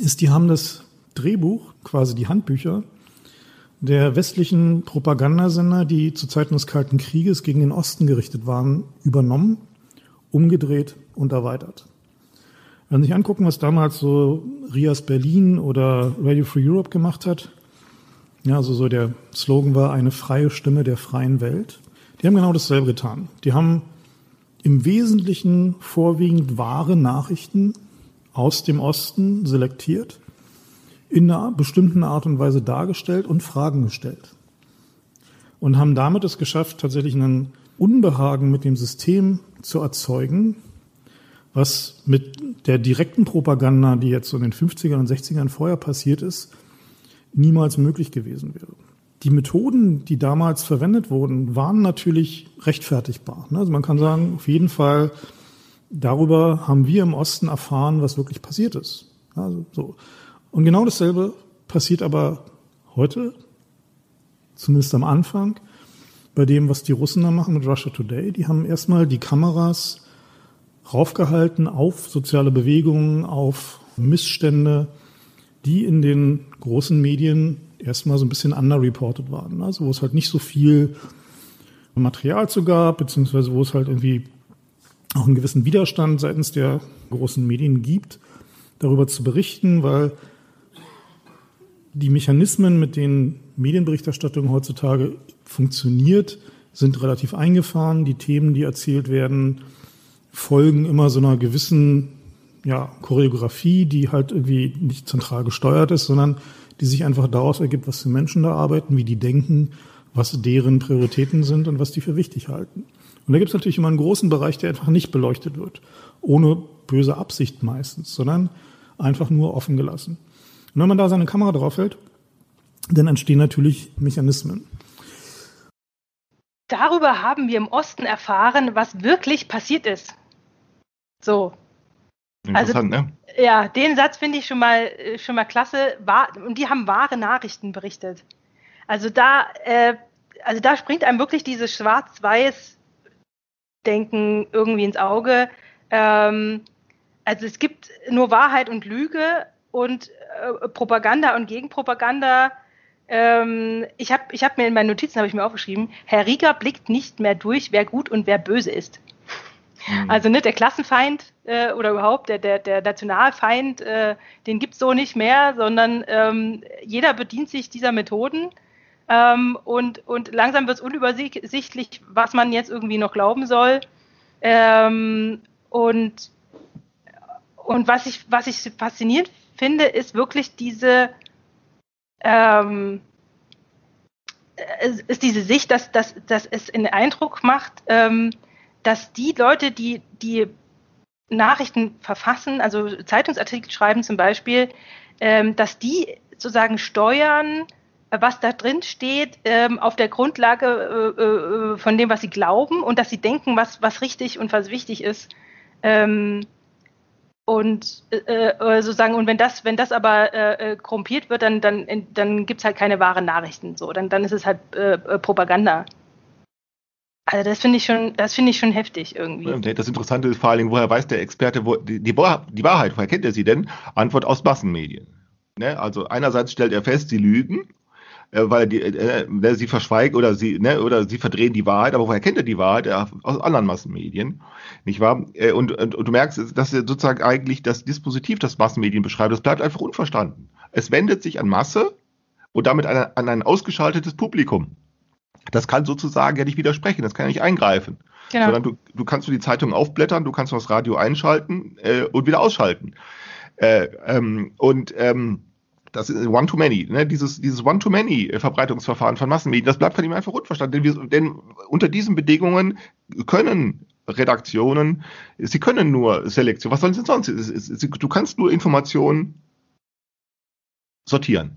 ist, die haben das Drehbuch, quasi die Handbücher, der westlichen Propagandasender, die zu Zeiten des Kalten Krieges gegen den Osten gerichtet waren, übernommen, umgedreht und erweitert. Wenn Sie sich angucken, was damals so Rias Berlin oder Radio Free Europe gemacht hat, ja, also so der Slogan war eine freie Stimme der freien Welt. Die haben genau dasselbe getan. Die haben im Wesentlichen vorwiegend wahre Nachrichten aus dem Osten selektiert, in einer bestimmten Art und Weise dargestellt und Fragen gestellt. Und haben damit es geschafft, tatsächlich einen Unbehagen mit dem System zu erzeugen, was mit der direkten Propaganda, die jetzt so in den 50ern und 60ern vorher passiert ist, niemals möglich gewesen wäre. Die Methoden, die damals verwendet wurden, waren natürlich rechtfertigbar. Ne? Also man kann sagen, auf jeden Fall, darüber haben wir im Osten erfahren, was wirklich passiert ist. Also so. Und genau dasselbe passiert aber heute, zumindest am Anfang, bei dem, was die Russen da machen mit Russia Today. Die haben erstmal die Kameras raufgehalten auf soziale Bewegungen, auf Missstände, die in den großen Medien erstmal so ein bisschen underreported waren. Also wo es halt nicht so viel Material zu gab, beziehungsweise wo es halt irgendwie auch einen gewissen Widerstand seitens der großen Medien gibt, darüber zu berichten, weil die Mechanismen, mit denen Medienberichterstattung heutzutage funktioniert, sind relativ eingefahren. Die Themen, die erzählt werden, folgen immer so einer gewissen ja, Choreografie, die halt irgendwie nicht zentral gesteuert ist, sondern die sich einfach daraus ergibt, was für Menschen da arbeiten, wie die denken, was deren Prioritäten sind und was die für wichtig halten. Und da gibt es natürlich immer einen großen Bereich, der einfach nicht beleuchtet wird, ohne böse Absicht meistens, sondern einfach nur offen gelassen. Und wenn man da seine Kamera draufhält, dann entstehen natürlich Mechanismen. Darüber haben wir im Osten erfahren, was wirklich passiert ist. So, also, ne? Ja, den Satz finde ich schon mal, äh, schon mal klasse. und die haben wahre Nachrichten berichtet. Also da, äh, also da springt einem wirklich dieses Schwarz-Weiß-Denken irgendwie ins Auge. Ähm, also es gibt nur Wahrheit und Lüge und äh, Propaganda und Gegenpropaganda. Ähm, ich habe ich hab mir in meinen Notizen habe ich mir aufgeschrieben, Herr Rieger blickt nicht mehr durch, wer gut und wer böse ist. Mhm. Also ne, der Klassenfeind äh, oder überhaupt der, der, der Nationalfeind, äh, den gibt es so nicht mehr, sondern ähm, jeder bedient sich dieser Methoden. Ähm, und, und langsam wird es unübersichtlich, was man jetzt irgendwie noch glauben soll. Ähm, und, und was ich, was ich faszinierend finde, ist wirklich diese, ähm, ist diese Sicht, dass, dass, dass es einen Eindruck macht, ähm, dass die Leute, die, die Nachrichten verfassen, also Zeitungsartikel schreiben zum Beispiel, ähm, dass die sozusagen steuern, was da drin steht, ähm, auf der Grundlage äh, äh, von dem, was sie glauben und dass sie denken, was, was richtig und was wichtig ist. Ähm, und äh, äh sozusagen, und wenn das, wenn das aber äh, äh korrumpiert wird, dann, dann, dann gibt es halt keine wahren Nachrichten. So, dann, dann ist es halt Propaganda. Also das finde ich schon, das finde ich schon heftig irgendwie. Das Interessante ist vor allen Dingen, woher weiß der Experte wo, die, die, die Wahrheit, woher kennt er sie denn? Antwort aus Massenmedien. Ne? Also einerseits stellt er fest, sie lügen, äh, weil die, äh, äh, sie verschweigen oder sie, ne, oder sie verdrehen die Wahrheit, aber woher kennt er die Wahrheit? Ja, aus anderen Massenmedien, nicht wahr? Äh, und, und, und du merkst, dass sozusagen eigentlich das Dispositiv, das Massenmedien beschreibt, das bleibt einfach unverstanden. Es wendet sich an Masse und damit an, an ein ausgeschaltetes Publikum. Das kann sozusagen ja nicht widersprechen, das kann ja nicht eingreifen. Genau. Sondern du, du kannst du die Zeitung aufblättern, du kannst das Radio einschalten äh, und wieder ausschalten. Äh, ähm, und ähm, das ist One-to-Many, ne? dieses, dieses One-to-Many-Verbreitungsverfahren von Massenmedien, das bleibt von ihm einfach unverstanden. Denn, wir, denn unter diesen Bedingungen können Redaktionen, sie können nur Selektion, was sollen sie sonst? Du kannst nur Informationen sortieren.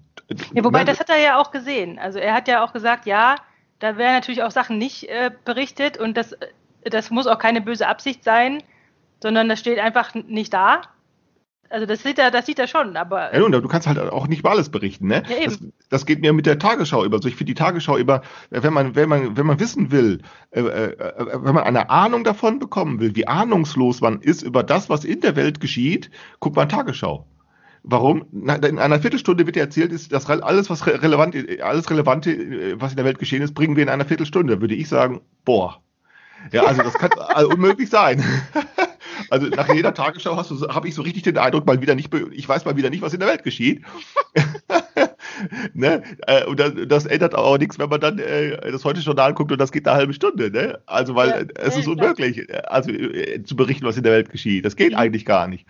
Ja, wobei, das hat er ja auch gesehen. Also er hat ja auch gesagt, ja, da werden natürlich auch Sachen nicht äh, berichtet und das, das muss auch keine böse Absicht sein, sondern das steht einfach nicht da. Also das sieht er, das sieht er schon, aber. Ja, nun, du kannst halt auch nicht über alles berichten, ne? Ja, eben. Das, das geht mir mit der Tagesschau über. Also ich finde die Tagesschau über, wenn man, wenn man, wenn man wissen will, äh, äh, wenn man eine Ahnung davon bekommen will, wie ahnungslos man ist über das, was in der Welt geschieht, guckt man Tagesschau. Warum? In einer Viertelstunde wird dir erzählt, ist, dass alles, was relevant, alles Relevante, äh, was in der Welt geschehen ist, bringen wir in einer Viertelstunde. Würde ich sagen, boah. Ja, also das kann also unmöglich sein. Also nach jeder Tagesschau hast du, habe ich so richtig den Eindruck, mal wieder nicht, ich weiß mal wieder nicht, was in der Welt geschieht. ne? Äh, und das, das, ändert auch nichts, wenn man dann äh, das heute Journal guckt und das geht eine halbe Stunde. Ne? Also weil ja, es ist unmöglich, also äh, zu berichten, was in der Welt geschieht. Das geht mhm. eigentlich gar nicht.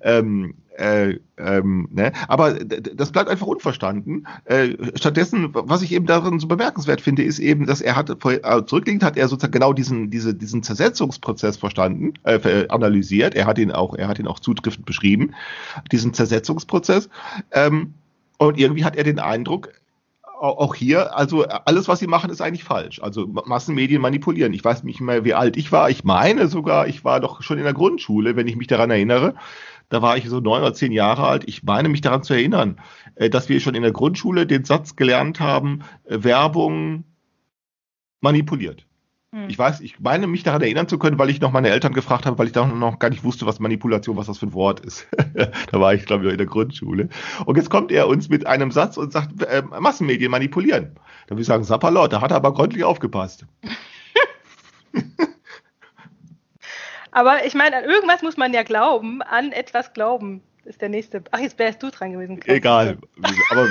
Ähm, äh, ähm, ne? Aber das bleibt einfach unverstanden. Äh, stattdessen, was ich eben darin so bemerkenswert finde, ist eben, dass er hat zurückliegend hat er sozusagen genau diesen diese, diesen Zersetzungsprozess verstanden, äh, analysiert. Er hat ihn auch er hat ihn auch zutreffend beschrieben, diesen Zersetzungsprozess. Ähm, und irgendwie hat er den Eindruck, auch hier, also alles, was sie machen, ist eigentlich falsch. Also Massenmedien manipulieren. Ich weiß nicht mehr, wie alt ich war. Ich meine sogar, ich war doch schon in der Grundschule, wenn ich mich daran erinnere. Da war ich so neun oder zehn Jahre alt. Ich meine mich daran zu erinnern, äh, dass wir schon in der Grundschule den Satz gelernt haben, äh, Werbung manipuliert. Hm. Ich weiß, ich meine mich daran erinnern zu können, weil ich noch meine Eltern gefragt habe, weil ich da noch gar nicht wusste, was Manipulation, was das für ein Wort ist. da war ich, glaube ich, in der Grundschule. Und jetzt kommt er uns mit einem Satz und sagt, äh, Massenmedien manipulieren. Da würde ich sagen, Sapperlot, da hat er aber gründlich aufgepasst. aber ich meine, an irgendwas muss man ja glauben, an etwas glauben. Ist der nächste. Ach, jetzt wärst du dran gewesen. Egal. aber,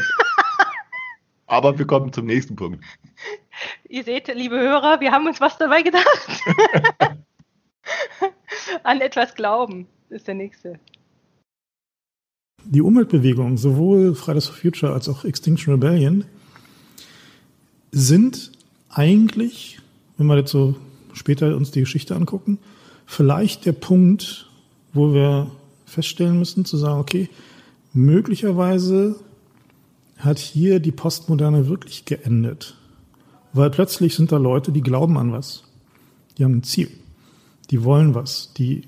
aber wir kommen zum nächsten Punkt. Ihr seht, liebe Hörer, wir haben uns was dabei gedacht. An etwas glauben ist der nächste. Die Umweltbewegung, sowohl Fridays for Future als auch Extinction Rebellion, sind eigentlich, wenn wir jetzt so später uns die Geschichte angucken, vielleicht der Punkt, wo wir feststellen müssen, zu sagen, okay, möglicherweise hat hier die Postmoderne wirklich geendet. Weil plötzlich sind da Leute, die glauben an was. Die haben ein Ziel. Die wollen was. Die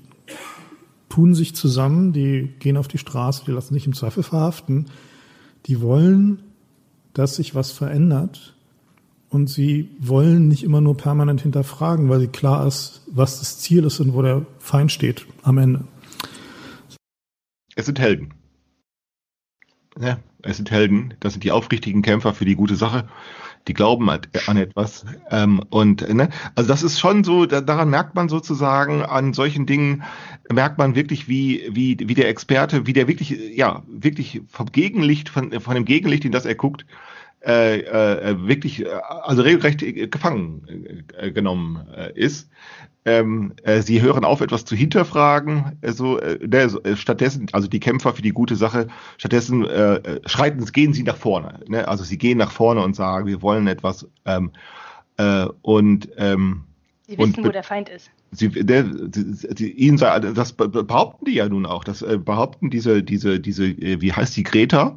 tun sich zusammen, die gehen auf die Straße, die lassen sich im Zweifel verhaften. Die wollen, dass sich was verändert. Und sie wollen nicht immer nur permanent hinterfragen, weil sie klar ist, was das Ziel ist und wo der Feind steht am Ende. Es sind Helden. Ne? Es sind Helden, das sind die aufrichtigen Kämpfer für die gute Sache. Die glauben an etwas. Ähm, und ne? also das ist schon so, da, daran merkt man sozusagen, an solchen Dingen merkt man wirklich, wie, wie, wie der Experte, wie der wirklich, ja, wirklich vom Gegenlicht, von, von dem Gegenlicht, in das er guckt, äh, äh, wirklich, äh, also regelrecht gefangen äh, genommen äh, ist. Ähm, äh, sie hören auf, etwas zu hinterfragen. Also, äh, der, äh, stattdessen, also die Kämpfer für die gute Sache, stattdessen äh, äh, schreiten, gehen sie nach vorne. Ne? Also sie gehen nach vorne und sagen, wir wollen etwas. Ähm, äh, und ähm, Sie wissen, und, wo der Feind ist. Sie, der, sie, sie, ihnen, das behaupten die ja nun auch. Das äh, behaupten diese, diese, diese, wie heißt die Greta?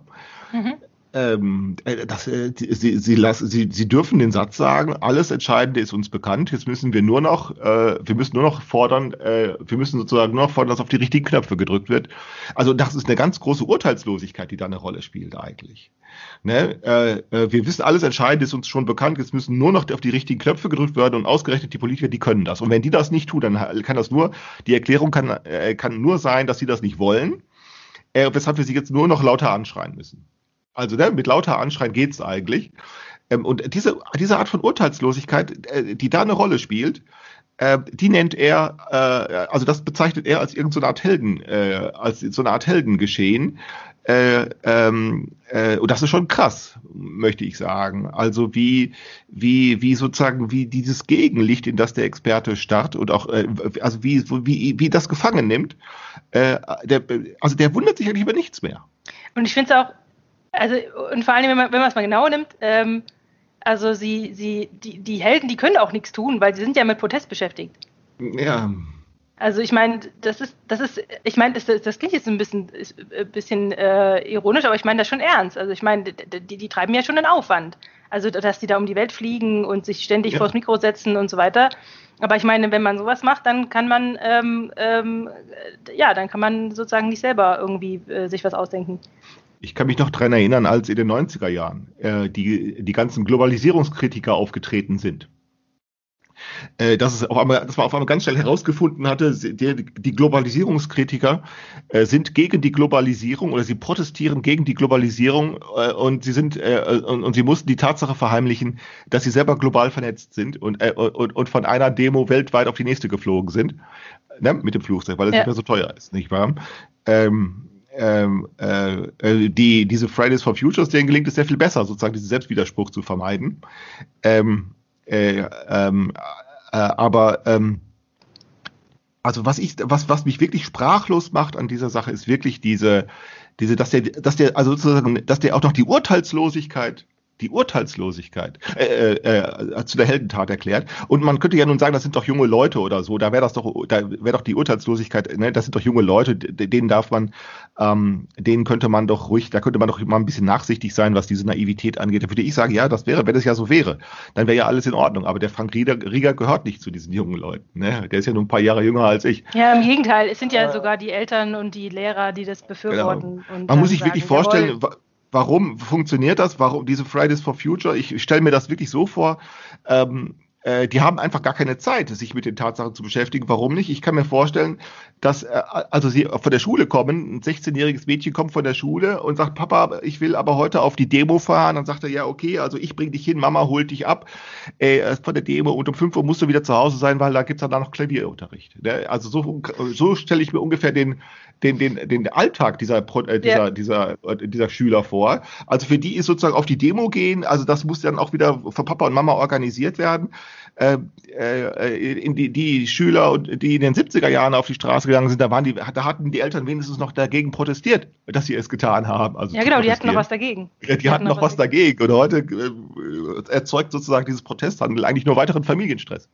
Mhm ähm, äh, das, äh, sie, sie, lassen, sie, sie dürfen den Satz sagen, alles Entscheidende ist uns bekannt, jetzt müssen wir nur noch, äh, wir müssen nur noch fordern, äh, wir müssen sozusagen nur noch fordern, dass auf die richtigen Knöpfe gedrückt wird. Also das ist eine ganz große Urteilslosigkeit, die da eine Rolle spielt eigentlich. Ne? Äh, äh, wir wissen, alles Entscheidende ist uns schon bekannt, jetzt müssen nur noch auf die richtigen Knöpfe gedrückt werden und ausgerechnet die Politiker, die können das. Und wenn die das nicht tun, dann kann das nur, die Erklärung kann, äh, kann nur sein, dass sie das nicht wollen, weshalb wir sie jetzt nur noch lauter anschreien müssen. Also ne, mit lauter Anschreien geht's eigentlich. Ähm, und diese, diese Art von Urteilslosigkeit, äh, die da eine Rolle spielt, äh, die nennt er, äh, also das bezeichnet er als irgendeine Art Helden, äh, als so eine Art Heldengeschehen. Äh, ähm, äh, und das ist schon krass, möchte ich sagen. Also wie, wie, wie sozusagen, wie dieses Gegenlicht, in das der Experte starrt und auch, äh, also wie, wie, wie das gefangen nimmt, äh, der, also der wundert sich eigentlich über nichts mehr. Und ich finde es auch also, und vor allem, wenn man, wenn man es mal genau nimmt, ähm, also sie, sie, die, die Helden, die können auch nichts tun, weil sie sind ja mit Protest beschäftigt. Ja. Also ich meine, das ist, das ist, ich meine, das, das klingt jetzt ein bisschen, ein bisschen äh, ironisch, aber ich meine das schon ernst. Also ich meine, die, die treiben ja schon einen Aufwand. Also dass die da um die Welt fliegen und sich ständig ja. vors Mikro setzen und so weiter. Aber ich meine, wenn man sowas macht, dann kann man, ähm, ähm, ja, dann kann man sozusagen nicht selber irgendwie äh, sich was ausdenken. Ich kann mich noch daran erinnern, als in den 90er Jahren äh, die, die ganzen Globalisierungskritiker aufgetreten sind. Äh, dass, es auf einmal, dass man auf einmal ganz schnell herausgefunden hatte, die, die Globalisierungskritiker äh, sind gegen die Globalisierung oder sie protestieren gegen die Globalisierung äh, und sie sind äh, und, und, sie mussten die Tatsache verheimlichen, dass sie selber global vernetzt sind und, äh, und, und von einer Demo weltweit auf die nächste geflogen sind. Ne, mit dem Flugzeug, weil es ja. nicht mehr so teuer ist, nicht wahr? Ähm, ähm, äh, äh, die, diese Fridays for Futures, denen gelingt es sehr viel besser, sozusagen diesen Selbstwiderspruch zu vermeiden. Ähm, äh, ähm, äh, aber ähm, also was ich, was, was mich wirklich sprachlos macht an dieser Sache, ist wirklich diese, diese, dass der, dass der, also sozusagen, dass der auch noch die Urteilslosigkeit die Urteilslosigkeit äh, äh, äh, zu der Heldentat erklärt. Und man könnte ja nun sagen, das sind doch junge Leute oder so. Da wäre das doch, da wäre doch die Urteilslosigkeit. Ne? Das sind doch junge Leute, denen darf man, ähm, denen könnte man doch ruhig, da könnte man doch mal ein bisschen nachsichtig sein, was diese Naivität angeht. Da würde ich sagen, ja, das wäre, wenn es ja so wäre, dann wäre ja alles in Ordnung. Aber der Frank Rieger, Rieger gehört nicht zu diesen jungen Leuten. Ne? Der ist ja nur ein paar Jahre jünger als ich. Ja, im Gegenteil. Es sind ja sogar die Eltern und die Lehrer, die das befürworten. Genau. man muss sich wirklich vorstellen. Jawohl warum funktioniert das? Warum diese Fridays for Future? Ich stelle mir das wirklich so vor. Ähm, äh, die haben einfach gar keine Zeit, sich mit den Tatsachen zu beschäftigen. Warum nicht? Ich kann mir vorstellen, dass äh, also sie von der Schule kommen, ein 16-jähriges Mädchen kommt von der Schule und sagt, Papa, ich will aber heute auf die Demo fahren. Dann sagt er, ja, okay, also ich bring dich hin, Mama holt dich ab äh, von der Demo und um 5 Uhr musst du wieder zu Hause sein, weil da gibt's dann noch Klavierunterricht. Ne? Also so, so stelle ich mir ungefähr den, den, den, den Alltag dieser, äh, dieser, ja. dieser, äh, dieser Schüler vor. Also für die ist sozusagen auf die Demo gehen, also das muss dann auch wieder von Papa und Mama organisiert werden. Äh, äh, in die, die Schüler, die in den 70er Jahren auf die Straße gegangen sind, da waren die, da hatten die Eltern wenigstens noch dagegen protestiert, dass sie es getan haben. Also ja, genau, die hatten noch was dagegen. Ja, die, die hatten, noch was dagegen. Und heute äh, erzeugt sozusagen dieses Protesthandel eigentlich nur weiteren Familienstress.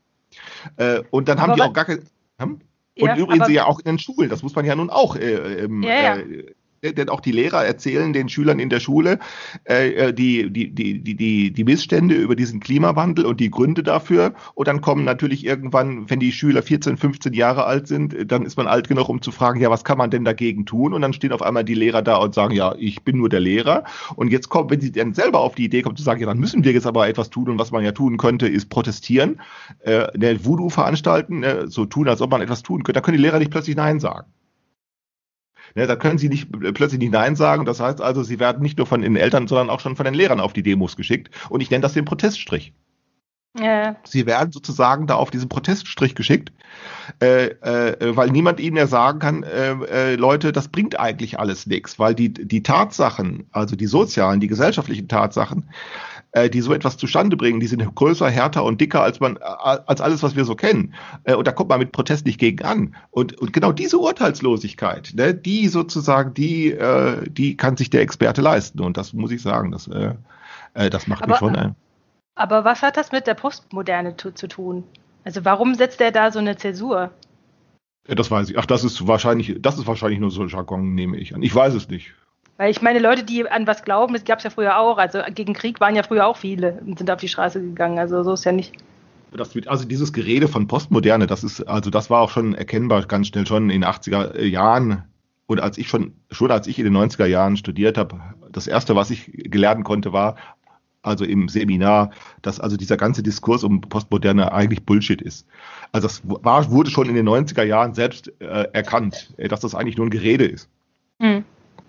Äh, und dann aber haben die auch gar keine. Hm? Und ja, übrigens ja auch in den Schulen, das muss man ja nun auch äh, ähm, ja, ja. Äh, denn auch die Lehrer erzählen den Schülern in der Schule äh, äh, die, die, die, die, die Missstände über diesen Klimawandel und die Gründe dafür. Und dann kommen natürlich irgendwann, wenn die Schüler 14, 15 Jahre alt sind, dann ist man alt genug, um zu fragen, ja, was kann man denn dagegen tun? Und dann stehen auf einmal die Lehrer da und sagen, ja, ich bin nur der Lehrer. Und jetzt kommt, wenn sie dann selber auf die Idee kommen zu sagen, ja, dann müssen wir jetzt aber etwas tun. Und was man ja tun könnte, ist protestieren, äh, der Voodoo veranstalten, äh, so tun, als ob man etwas tun könnte. Da können die Lehrer nicht plötzlich Nein sagen. Ne, da können sie nicht plötzlich nicht Nein sagen. Das heißt also, sie werden nicht nur von den Eltern, sondern auch schon von den Lehrern auf die Demos geschickt. Und ich nenne das den Proteststrich. Ja. Sie werden sozusagen da auf diesen Proteststrich geschickt, äh, äh, weil niemand ihnen ja sagen kann, äh, äh, Leute, das bringt eigentlich alles nichts, weil die, die Tatsachen, also die sozialen, die gesellschaftlichen Tatsachen, äh, die so etwas zustande bringen, die sind größer, härter und dicker als man, als alles, was wir so kennen. Äh, und da kommt man mit Protest nicht gegen an. Und, und genau diese Urteilslosigkeit, ne, die sozusagen, die, äh, die kann sich der Experte leisten. Und das muss ich sagen, das, äh, äh das macht Aber, mich schon ein. Aber was hat das mit der Postmoderne zu, tun? Also warum setzt er da so eine Zäsur? Das weiß ich. Ach, das ist wahrscheinlich, das ist wahrscheinlich nur so ein Jargon, nehme ich an. Ich weiß es nicht. Weil ich meine, Leute, die an was glauben, das gab es ja früher auch. Also gegen Krieg waren ja früher auch viele und sind auf die Straße gegangen. Also so ist ja nicht. Das, also dieses Gerede von Postmoderne, das ist, also das war auch schon erkennbar ganz schnell schon in den 80er Jahren und als ich schon, schon als ich in den 90er Jahren studiert habe, das erste, was ich gelernt konnte, war, also im Seminar, dass also dieser ganze Diskurs um Postmoderne eigentlich Bullshit ist. Also das war, wurde schon in den 90er Jahren selbst äh, erkannt, äh, dass das eigentlich nur ein Gerede ist. Mhm.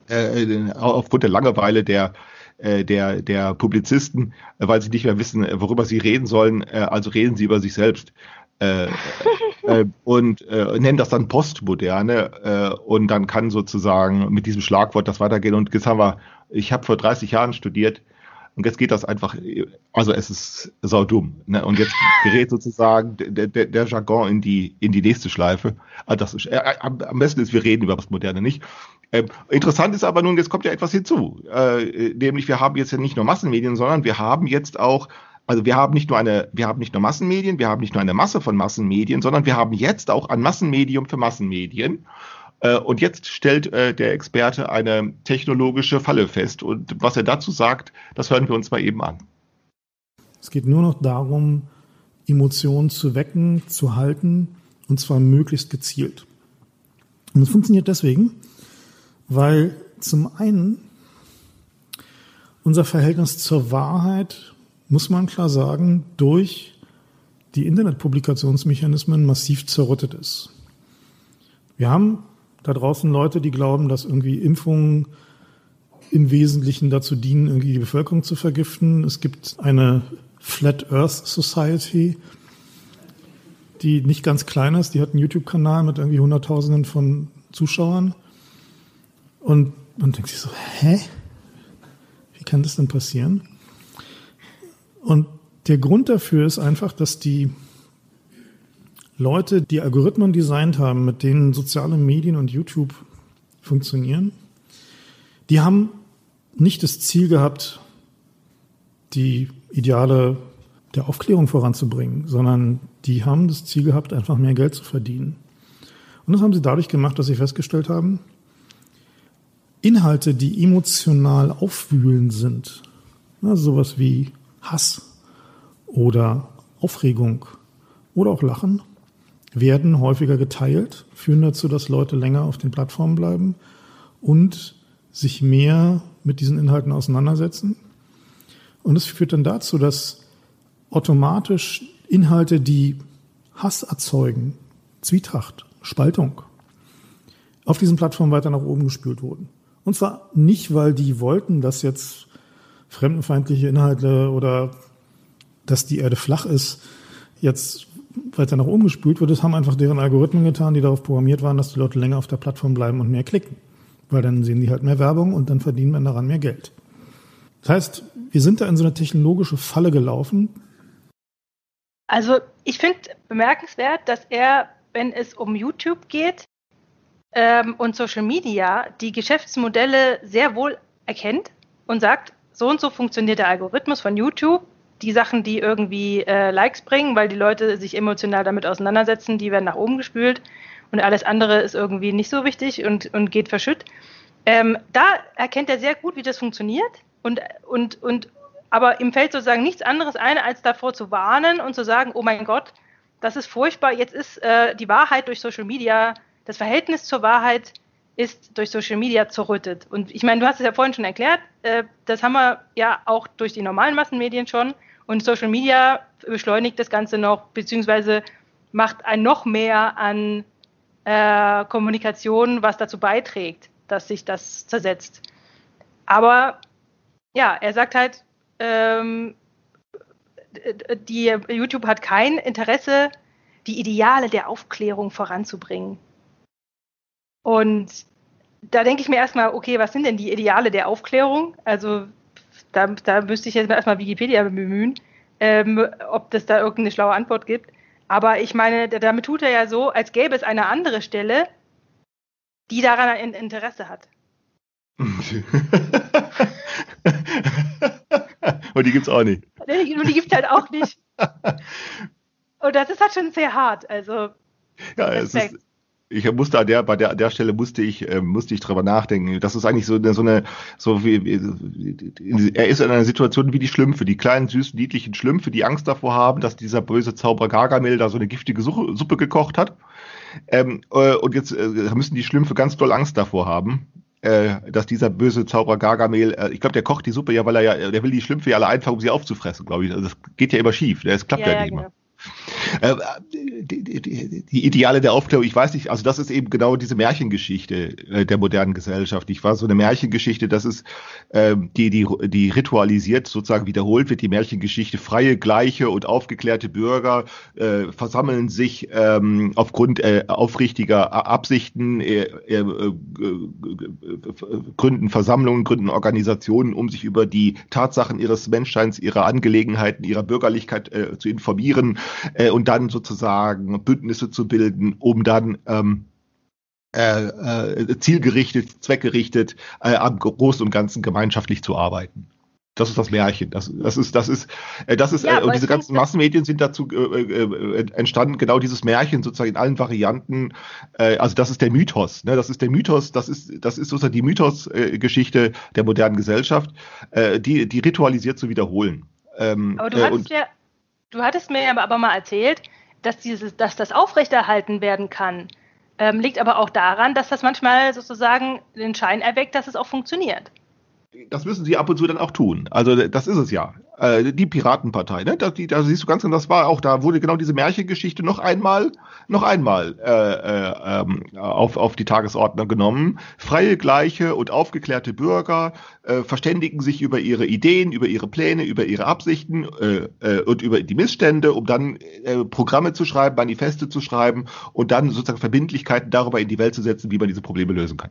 Äh, aufgrund der Langeweile der äh, der, der Publizisten, äh, weil sie nicht mehr wissen, worüber sie reden sollen, also reden sie über sich selbst. Äh, äh, und äh, nennen das dann Postmoderne und dann kann sozusagen mit diesem Schlagwort das weitergehen. Und jetzt haben wir, ich habe vor 30 Jahren studiert, und jetzt geht das einfach, also es ist saudumm. Ne? Und jetzt gerät sozusagen der, der, der Jargon in die, in die nächste Schleife. Also das ist, äh, am besten ist, wir reden über das Moderne nicht. Ähm, interessant ist aber nun, jetzt kommt ja etwas hinzu. Äh, nämlich, wir haben jetzt ja nicht nur Massenmedien, sondern wir haben jetzt auch also wir haben nicht nur eine, wir haben nicht nur Massenmedien, wir haben nicht nur eine Masse von Massenmedien, sondern wir haben jetzt auch ein Massenmedium für Massenmedien. Äh, und jetzt stellt äh, der Experte eine technologische Falle fest. Und was er dazu sagt, das hören wir uns mal eben an. Es geht nur noch darum, Emotionen zu wecken, zu halten, und zwar möglichst gezielt. Und das funktioniert deswegen, weil zum einen unser Verhältnis zur Wahrheit, muss man klar sagen, durch die Internetpublikationsmechanismen massiv zerrüttet ist. Wir haben da draußen Leute, die glauben, dass irgendwie Impfungen im Wesentlichen dazu dienen, irgendwie die Bevölkerung zu vergiften. Es gibt eine Flat Earth Society, die nicht ganz klein ist. Die hat einen YouTube-Kanal mit irgendwie Hunderttausenden von Zuschauern. Und man denkt sich so, hä? Wie kann das denn passieren? Und der Grund dafür ist einfach, dass die Leute, die Algorithmen designt haben, mit denen soziale Medien und YouTube funktionieren, die haben nicht das Ziel gehabt, die Ideale der Aufklärung voranzubringen, sondern die haben das Ziel gehabt, einfach mehr Geld zu verdienen. Und das haben sie dadurch gemacht, dass sie festgestellt haben, Inhalte, die emotional aufwühlend sind, also sowas wie Hass oder Aufregung oder auch Lachen, werden häufiger geteilt, führen dazu, dass Leute länger auf den Plattformen bleiben und sich mehr mit diesen Inhalten auseinandersetzen. Und es führt dann dazu, dass automatisch Inhalte, die Hass erzeugen, Zwietracht, Spaltung, auf diesen Plattformen weiter nach oben gespült wurden. Und zwar nicht, weil die wollten, dass jetzt fremdenfeindliche Inhalte oder dass die Erde flach ist, jetzt weiter nach oben gespült wird, das haben einfach deren Algorithmen getan, die darauf programmiert waren, dass die Leute länger auf der Plattform bleiben und mehr klicken. Weil dann sehen die halt mehr Werbung und dann verdienen wir daran mehr Geld. Das heißt, wir sind da in so eine technologische Falle gelaufen. Also ich finde bemerkenswert, dass er, wenn es um YouTube geht ähm, und Social Media, die Geschäftsmodelle sehr wohl erkennt und sagt, so und so funktioniert der Algorithmus von YouTube die Sachen, die irgendwie äh, Likes bringen, weil die Leute sich emotional damit auseinandersetzen, die werden nach oben gespült und alles andere ist irgendwie nicht so wichtig und, und geht verschütt. Ähm, da erkennt er sehr gut, wie das funktioniert und, und, und aber ihm fällt sozusagen nichts anderes ein, als davor zu warnen und zu sagen, oh mein Gott, das ist furchtbar, jetzt ist äh, die Wahrheit durch Social Media, das Verhältnis zur Wahrheit ist durch Social Media zerrüttet. Und ich meine, du hast es ja vorhin schon erklärt, äh, das haben wir ja auch durch die normalen Massenmedien schon. Und Social Media beschleunigt das Ganze noch, beziehungsweise macht ein noch mehr an äh, Kommunikation, was dazu beiträgt, dass sich das zersetzt. Aber ja, er sagt halt, ähm, die YouTube hat kein Interesse, die Ideale der Aufklärung voranzubringen. Und da denke ich mir erstmal, okay, was sind denn die Ideale der Aufklärung? Also da, da müsste ich jetzt erstmal Wikipedia bemühen, ähm, ob das da irgendeine schlaue Antwort gibt. Aber ich meine, damit tut er ja so, als gäbe es eine andere Stelle, die daran ein Interesse hat. Und die gibt es auch nicht. Und die gibt es halt auch nicht. Und das ist halt schon sehr hart. Also. Ja, es ist, ich musste an der, bei der, der Stelle musste ich, äh, musste ich drüber nachdenken. Das ist eigentlich so eine, so eine, so wie, er ist in einer Situation wie die Schlümpfe, die kleinen, süßen, niedlichen Schlümpfe, die Angst davor haben, dass dieser böse Zauberer Gargamel da so eine giftige Suppe, Suppe gekocht hat. Ähm, äh, und jetzt äh, müssen die Schlümpfe ganz doll Angst davor haben, äh, dass dieser böse Zauberer Gargamel, äh, ich glaube, der kocht die Suppe ja, weil er ja, der will die Schlümpfe ja alle einfangen, um sie aufzufressen, glaube ich. Also das geht ja immer schief. Das klappt ja, ja nicht genau. immer. Äh, die, Ideale der Aufklärung, ich weiß nicht, also das ist eben genau diese Märchengeschichte äh, der modernen Gesellschaft. Ich war so eine Märchengeschichte, das ist, äh, die, die, die ritualisiert sozusagen wiederholt wird, die Märchengeschichte. Freie, gleiche und aufgeklärte Bürger äh, versammeln sich ähm, aufgrund aufrichtiger Absichten, gründen Versammlungen, gründen Organisationen, um sich über die Tatsachen ihres Menschseins, ihrer Angelegenheiten, ihrer Bürgerlichkeit zu informieren und dann sozusagen Bündnisse zu bilden, um dann ähm, äh, äh, zielgerichtet, zweckgerichtet äh, am Großen und Ganzen gemeinschaftlich zu arbeiten. Das ist das Märchen. Das, das ist, das ist, äh, das ist, ja, äh, und diese ganzen Massenmedien sind dazu äh, äh, entstanden, genau dieses Märchen sozusagen in allen Varianten. Äh, also das ist der Mythos. Ne? Das ist der Mythos. Das ist, das ist sozusagen die Mythos-Geschichte der modernen Gesellschaft, äh, die, die ritualisiert zu wiederholen. Ähm, Aber du äh, hast ja Du hattest mir aber mal erzählt, dass, dieses, dass das aufrechterhalten werden kann. Ähm, liegt aber auch daran, dass das manchmal sozusagen den Schein erweckt, dass es auch funktioniert. Das müssen sie ab und zu dann auch tun. Also das ist es ja äh, die Piratenpartei, ne? Da, die, da siehst du ganz genau, das war auch, da wurde genau diese Märchengeschichte noch einmal, noch einmal äh, äh, ähm, auf, auf die Tagesordnung genommen. Freie, gleiche und aufgeklärte Bürger äh, verständigen sich über ihre Ideen, über ihre Pläne, über ihre Absichten äh, äh, und über die Missstände, um dann äh, Programme zu schreiben, Manifeste zu schreiben und dann sozusagen Verbindlichkeiten darüber in die Welt zu setzen, wie man diese Probleme lösen kann.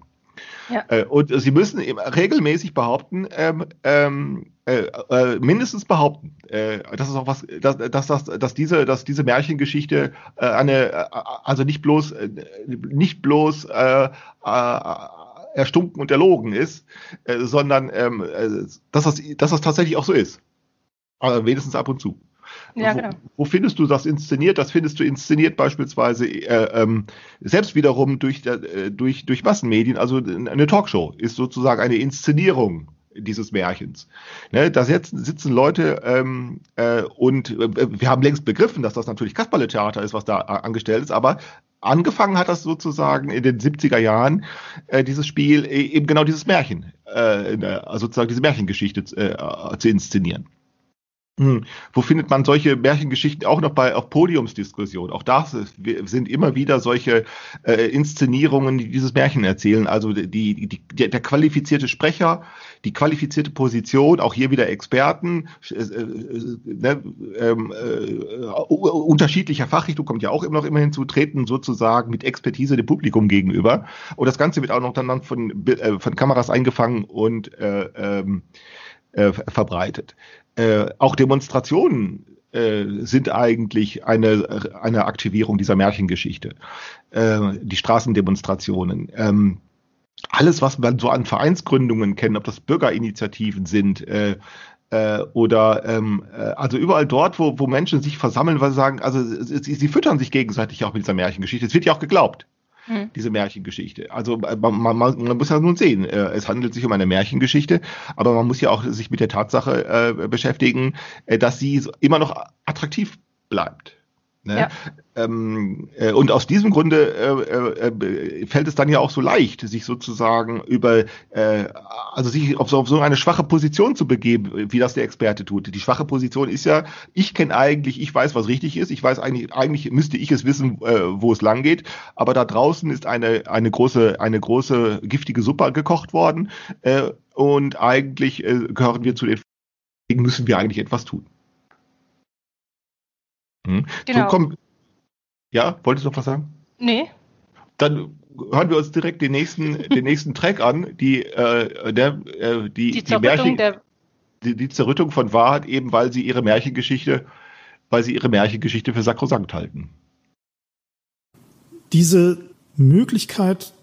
Ja. Äh, und sie müssen regelmäßig behaupten, ähm, ähm, äh, äh, mindestens behaupten, äh, dass es auch was, dass, dass, dass, dass diese, dass diese Märchengeschichte äh, eine, äh, also nicht bloß, äh, nicht bloß äh, äh, erstunken und erlogen ist, sondern ähm, äh, dass, das, dass das tatsächlich auch so ist. Aber wenigstens ab und zu. Ja, genau. Wo, wo, findest du das inszeniert? Das findest du inszeniert beispielsweise äh, ähm, selbst wiederum durch, äh, durch, durch Massenmedien. Also eine Talkshow ist sozusagen eine Inszenierung dieses Märchens. Ne, da sitzen, sitzen Leute ähm, äh, und äh, wir haben längst begriffen, dass das natürlich Kasperle-Theater ist, was da angestellt ist, aber angefangen hat das sozusagen in den 70er Jahren, äh, dieses Spiel, e, eben genau dieses Märchen, äh, also sozusagen diese Märchengeschichte äh, zu inszenieren. Hm. Wo findet man solche Märchengeschichten auch noch bei auf Podiumsdiskussionen? Auch das sind immer wieder solche äh, Inszenierungen, die dieses Märchen erzählen. Also die, die, der, der qualifizierte Sprecher, die qualifizierte Position, auch hier wieder Experten, äh, äh, ne, ähm, äh, unterschiedlicher Fachrichtung kommt ja auch immer noch immer hinzu, treten sozusagen mit Expertise dem Publikum gegenüber. Und das Ganze wird auch noch dann von, äh, von Kameras eingefangen und äh, ähm, äh, verbreitet. Äh, auch Demonstrationen äh, sind eigentlich eine, eine Aktivierung dieser Märchengeschichte. Äh, die Straßendemonstrationen. Ähm, alles, was man so an Vereinsgründungen kennt, ob das Bürgerinitiativen sind, oder ähm, äh, also überall dort, wo, wo Menschen sich versammeln, weil sie sagen, also sie, sie füttern sich gegenseitig auch mit dieser Märchengeschichte. Es wird ja auch geglaubt. Hm. Diese Märchengeschichte. Also äh, man, man, man, muss ja nun sehen, äh, es handelt sich um eine Märchengeschichte, aber man muss ja auch sich mit der Tatsache äh, beschäftigen, äh, dass sie immer noch attraktiv bleibt. Ne? Ja. Ähm, äh, und aus diesem Grunde äh, äh, fällt es dann ja auch so leicht, sich sozusagen über, äh, also sich auf so, auf so eine schwache Position zu begeben, wie das der Experte tut. Die schwache Position ist ja, ich kenne eigentlich, ich weiß, was richtig ist, ich weiß eigentlich, eigentlich müsste ich es wissen, äh, wo es lang geht, aber da draußen ist eine, eine große, eine große giftige Suppe gekocht worden äh, und eigentlich äh, gehören wir zu den, müssen wir eigentlich etwas tun. Hm? Genau. So kommt, ja, wolltest du noch was sagen? Nee. Dann hören wir uns direkt den nächsten, den nächsten Track an, die, äh, der, äh, die, die, die, Märchen, der die, die Zerrüttung von Wahrheit, eben weil sie ihre Märchengeschichte, weil sie ihre Märchengeschichte für sakrosankt halten. Diese Möglichkeit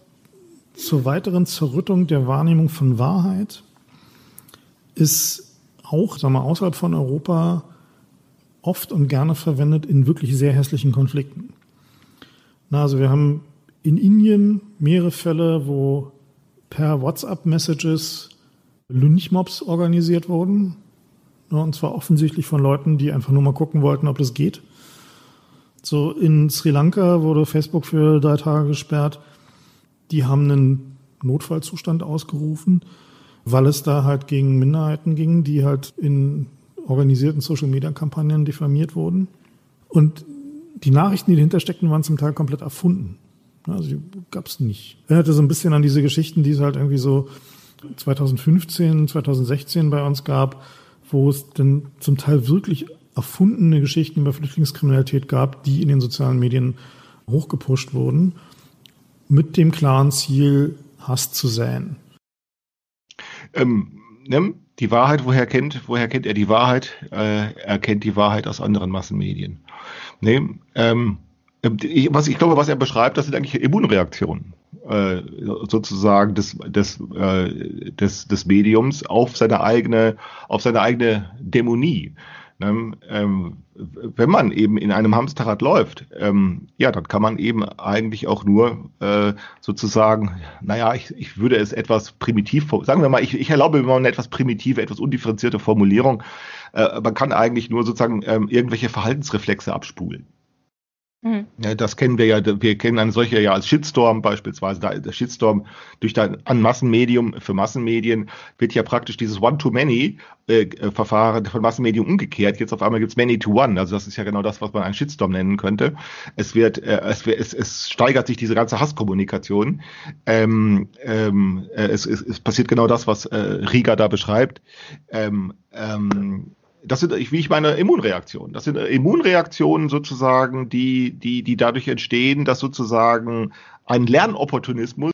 zur weiteren Zerrüttung der Wahrnehmung von Wahrheit ist auch, sagen wir, außerhalb von Europa oft und gerne verwendet in wirklich sehr hässlichen Konflikten. Na, also wir haben in Indien mehrere Fälle, wo per WhatsApp-Messages Lynchmobs organisiert wurden. Und zwar offensichtlich von Leuten, die einfach nur mal gucken wollten, ob das geht. So in Sri Lanka wurde Facebook für drei Tage gesperrt. Die haben einen Notfallzustand ausgerufen, weil es da halt gegen Minderheiten ging, die halt in organisierten Social-Media-Kampagnen diffamiert wurden. Und die Nachrichten, die dahinter steckten, waren zum Teil komplett erfunden. Also die gab es nicht. Erinnerte so ein bisschen an diese Geschichten, die es halt irgendwie so 2015, 2016 bei uns gab, wo es dann zum Teil wirklich erfundene Geschichten über Flüchtlingskriminalität gab, die in den sozialen Medien hochgepusht wurden, mit dem klaren Ziel, Hass zu säen. Ähm, ne? Die Wahrheit, woher kennt, woher kennt er die Wahrheit? Äh, er kennt die Wahrheit aus anderen Massenmedien. Nee, ähm, ich, was ich glaube, was er beschreibt, das sind eigentlich Immunreaktionen äh, sozusagen des, des, äh, des, des Mediums auf seine eigene, auf seine eigene Dämonie. Ne? Ähm, wenn man eben in einem Hamsterrad läuft, ähm, ja, dann kann man eben eigentlich auch nur äh, sozusagen, naja, ich, ich würde es etwas primitiv, sagen wir mal, ich, ich erlaube mir eine etwas primitive, etwas undifferenzierte Formulierung. Äh, man kann eigentlich nur sozusagen ähm, irgendwelche Verhaltensreflexe abspulen. Mhm. Ja, das kennen wir ja, wir kennen eine solche ja als Shitstorm beispielsweise. Der Shitstorm durch ein an Massenmedium für Massenmedien wird ja praktisch dieses One-to-Many-Verfahren äh, von Massenmedium umgekehrt. Jetzt auf einmal gibt's Many-to-One. Also das ist ja genau das, was man einen Shitstorm nennen könnte. Es wird, äh, es, es, es steigert sich diese ganze Hasskommunikation. Ähm, ähm, äh, es, es, es passiert genau das, was äh, Rieger da beschreibt. Ähm, ähm, das sind, wie ich meine, Immunreaktionen. Das sind Immunreaktionen sozusagen, die, die, die dadurch entstehen, dass sozusagen ein Lernopportunismus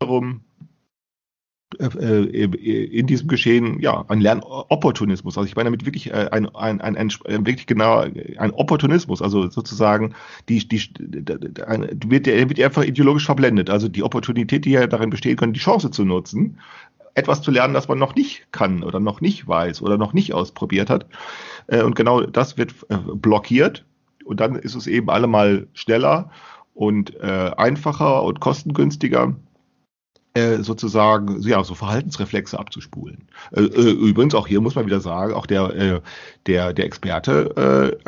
darum äh, äh, in diesem Geschehen, ja, ein Lernopportunismus. Also ich meine damit wirklich äh, ein, ein, ein, ein wirklich genau ein Opportunismus, also sozusagen die, die, wird, der wird einfach ideologisch verblendet. Also die Opportunität, die ja darin bestehen kann, die Chance zu nutzen, etwas zu lernen, das man noch nicht kann oder noch nicht weiß oder noch nicht ausprobiert hat. Äh, und genau das wird äh, blockiert. Und dann ist es eben allemal schneller und äh, einfacher und kostengünstiger sozusagen ja so Verhaltensreflexe abzuspulen. übrigens auch hier muss man wieder sagen, auch der der der Experte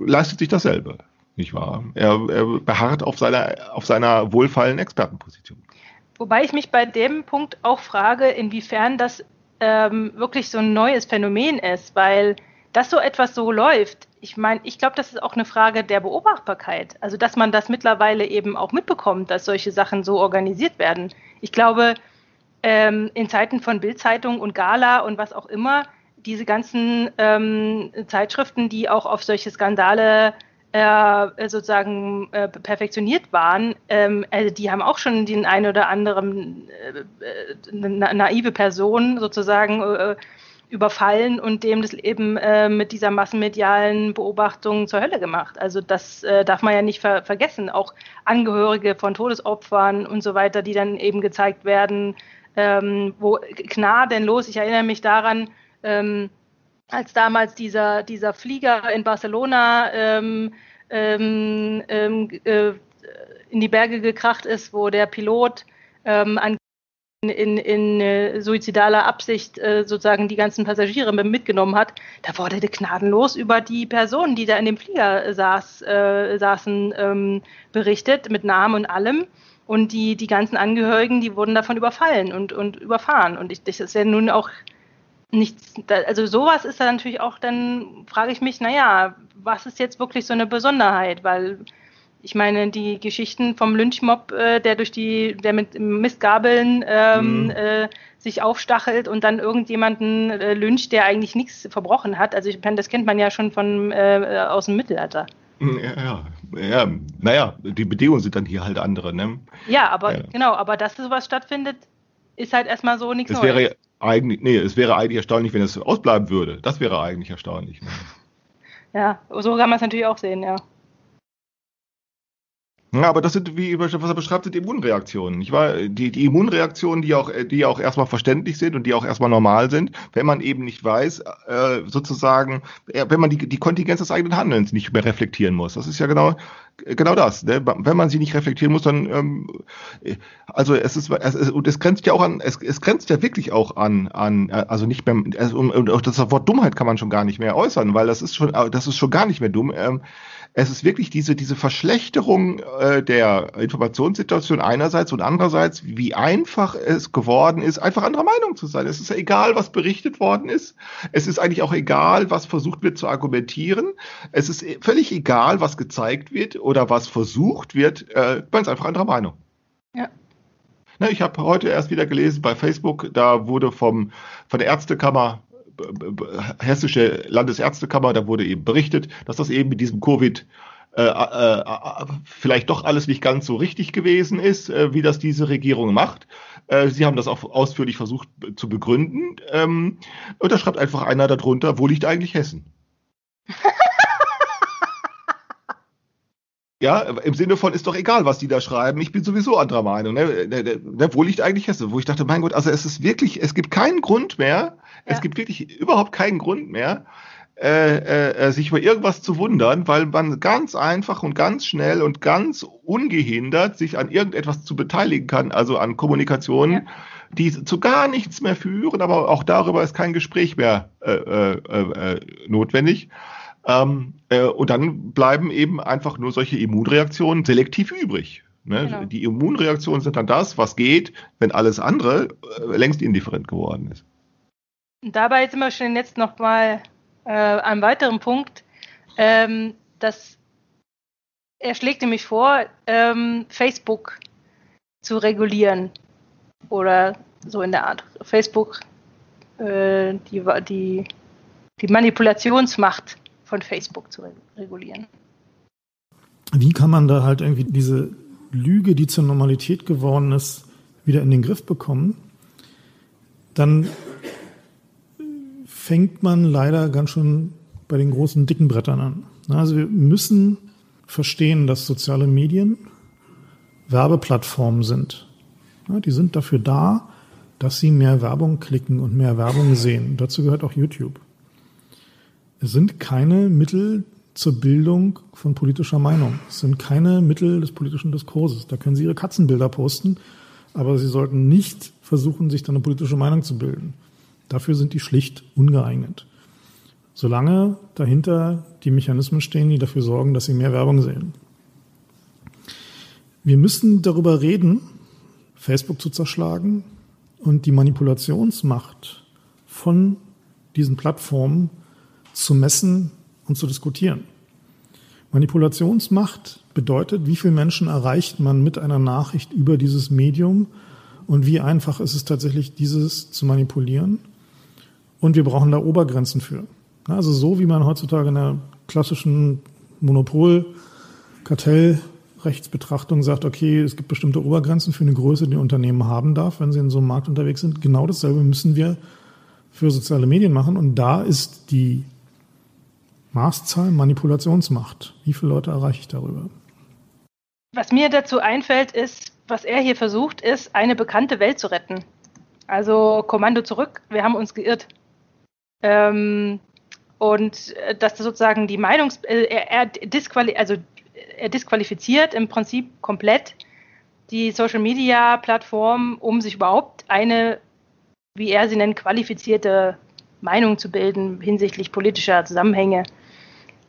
leistet sich dasselbe, nicht wahr? Er, er beharrt auf seiner auf seiner wohlfeilen Expertenposition. Wobei ich mich bei dem Punkt auch frage, inwiefern das ähm, wirklich so ein neues Phänomen ist, weil das so etwas so läuft. Ich meine, ich glaube, das ist auch eine Frage der Beobachtbarkeit. Also, dass man das mittlerweile eben auch mitbekommt, dass solche Sachen so organisiert werden. Ich glaube, ähm, in Zeiten von Bildzeitung und Gala und was auch immer, diese ganzen ähm, Zeitschriften, die auch auf solche Skandale äh, sozusagen äh, perfektioniert waren, ähm, also die haben auch schon den einen oder anderen äh, na, naive Person sozusagen äh, überfallen und dem das eben äh, mit dieser massenmedialen Beobachtung zur Hölle gemacht. Also das äh, darf man ja nicht ver vergessen. Auch Angehörige von Todesopfern und so weiter, die dann eben gezeigt werden, ähm, wo gnadenlos, ich erinnere mich daran, ähm, als damals dieser, dieser Flieger in Barcelona ähm, ähm, ähm, äh, in die Berge gekracht ist, wo der Pilot ähm, an in, in äh, suizidaler Absicht äh, sozusagen die ganzen Passagiere mitgenommen hat, da wurde gnadenlos über die Personen, die da in dem Flieger saß, äh, saßen, ähm, berichtet, mit Namen und allem. Und die, die ganzen Angehörigen, die wurden davon überfallen und, und überfahren. Und ich, das ist ja nun auch nichts, also sowas ist dann natürlich auch, dann frage ich mich, naja, was ist jetzt wirklich so eine Besonderheit? Weil ich meine, die Geschichten vom Lynchmob, äh, der durch die, der mit Mistgabeln ähm, mhm. äh, sich aufstachelt und dann irgendjemanden äh, lyncht, der eigentlich nichts verbrochen hat. Also ich meine, das kennt man ja schon von äh, aus dem Mittelalter. Mhm, ja, ja, ja, naja, die Bedingungen sind dann hier halt andere, ne? Ja, aber ja. genau, aber dass sowas stattfindet, ist halt erstmal so nichts Neues. Wäre eigentlich, nee, es wäre eigentlich erstaunlich, wenn es ausbleiben würde. Das wäre eigentlich erstaunlich. Ne? Ja, so kann man es natürlich auch sehen, ja. Ja, aber das sind, wie was er beschreibt, sind Immunreaktionen. Ich war die, die Immunreaktionen, die auch, die auch erstmal verständlich sind und die auch erstmal normal sind, wenn man eben nicht weiß, äh, sozusagen, wenn man die, die Kontingenz des eigenen Handelns nicht mehr reflektieren muss. Das ist ja genau, genau das. Ne? Wenn man sie nicht reflektieren muss, dann, ähm, also es ist, es, ist, und es grenzt ja auch an, es, es grenzt ja wirklich auch an, an, also nicht mehr, also, und auch das Wort Dummheit kann man schon gar nicht mehr äußern, weil das ist schon, das ist schon gar nicht mehr dumm. Ähm, es ist wirklich diese, diese Verschlechterung äh, der Informationssituation einerseits und andererseits, wie einfach es geworden ist, einfach anderer Meinung zu sein. Es ist ja egal, was berichtet worden ist. Es ist eigentlich auch egal, was versucht wird zu argumentieren. Es ist völlig egal, was gezeigt wird oder was versucht wird. Äh, man ist einfach anderer Meinung. Ja. Ne, ich habe heute erst wieder gelesen bei Facebook, da wurde vom, von der Ärztekammer Hessische Landesärztekammer, da wurde eben berichtet, dass das eben mit diesem Covid äh, äh, äh, vielleicht doch alles nicht ganz so richtig gewesen ist, äh, wie das diese Regierung macht. Äh, sie haben das auch ausführlich versucht zu begründen. Ähm, und da schreibt einfach einer darunter, wo liegt eigentlich Hessen? Ja, im Sinne von ist doch egal, was die da schreiben. Ich bin sowieso anderer Meinung. Ne? Ne, ne, ne wo liegt eigentlich Hessen? Wo ich dachte, mein Gott, also es ist wirklich, es gibt keinen Grund mehr, ja. es gibt wirklich überhaupt keinen Grund mehr, äh, äh, äh, sich über irgendwas zu wundern, weil man ganz einfach und ganz schnell und ganz ungehindert sich an irgendetwas zu beteiligen kann, also an Kommunikationen, ja. die zu gar nichts mehr führen, aber auch darüber ist kein Gespräch mehr äh, äh, äh, notwendig. Ähm, äh, und dann bleiben eben einfach nur solche Immunreaktionen selektiv übrig. Ne? Genau. Die Immunreaktionen sind dann das, was geht, wenn alles andere längst indifferent geworden ist. Dabei sind wir schon jetzt noch mal äh, einem weiteren Punkt, ähm, dass er schlägt nämlich vor, ähm, Facebook zu regulieren oder so in der Art. Facebook, äh, die, die, die Manipulationsmacht von Facebook zu regulieren. Wie kann man da halt irgendwie diese Lüge, die zur Normalität geworden ist, wieder in den Griff bekommen? Dann fängt man leider ganz schön bei den großen, dicken Brettern an. Also wir müssen verstehen, dass soziale Medien Werbeplattformen sind. Die sind dafür da, dass sie mehr Werbung klicken und mehr Werbung sehen. dazu gehört auch YouTube. Es sind keine Mittel zur Bildung von politischer Meinung. Es sind keine Mittel des politischen Diskurses. Da können Sie Ihre Katzenbilder posten, aber Sie sollten nicht versuchen, sich dann eine politische Meinung zu bilden. Dafür sind die schlicht ungeeignet. Solange dahinter die Mechanismen stehen, die dafür sorgen, dass Sie mehr Werbung sehen. Wir müssen darüber reden, Facebook zu zerschlagen und die Manipulationsmacht von diesen Plattformen zu messen und zu diskutieren. Manipulationsmacht bedeutet, wie viele Menschen erreicht man mit einer Nachricht über dieses Medium und wie einfach ist es tatsächlich, dieses zu manipulieren. Und wir brauchen da Obergrenzen für. Also so wie man heutzutage in der klassischen Monopol-Kartellrechtsbetrachtung sagt, okay, es gibt bestimmte Obergrenzen für eine Größe, die ein Unternehmen haben darf, wenn sie in so einem Markt unterwegs sind. Genau dasselbe müssen wir für soziale Medien machen. Und da ist die Maßzahl Manipulationsmacht. Wie viele Leute erreiche ich darüber? Was mir dazu einfällt, ist, was er hier versucht, ist, eine bekannte Welt zu retten. Also Kommando zurück, wir haben uns geirrt. Ähm, und äh, dass sozusagen die Meinungs... Äh, er, er, disquali also, er disqualifiziert im Prinzip komplett die Social-Media-Plattform, um sich überhaupt eine, wie er sie nennt, qualifizierte Meinung zu bilden hinsichtlich politischer Zusammenhänge.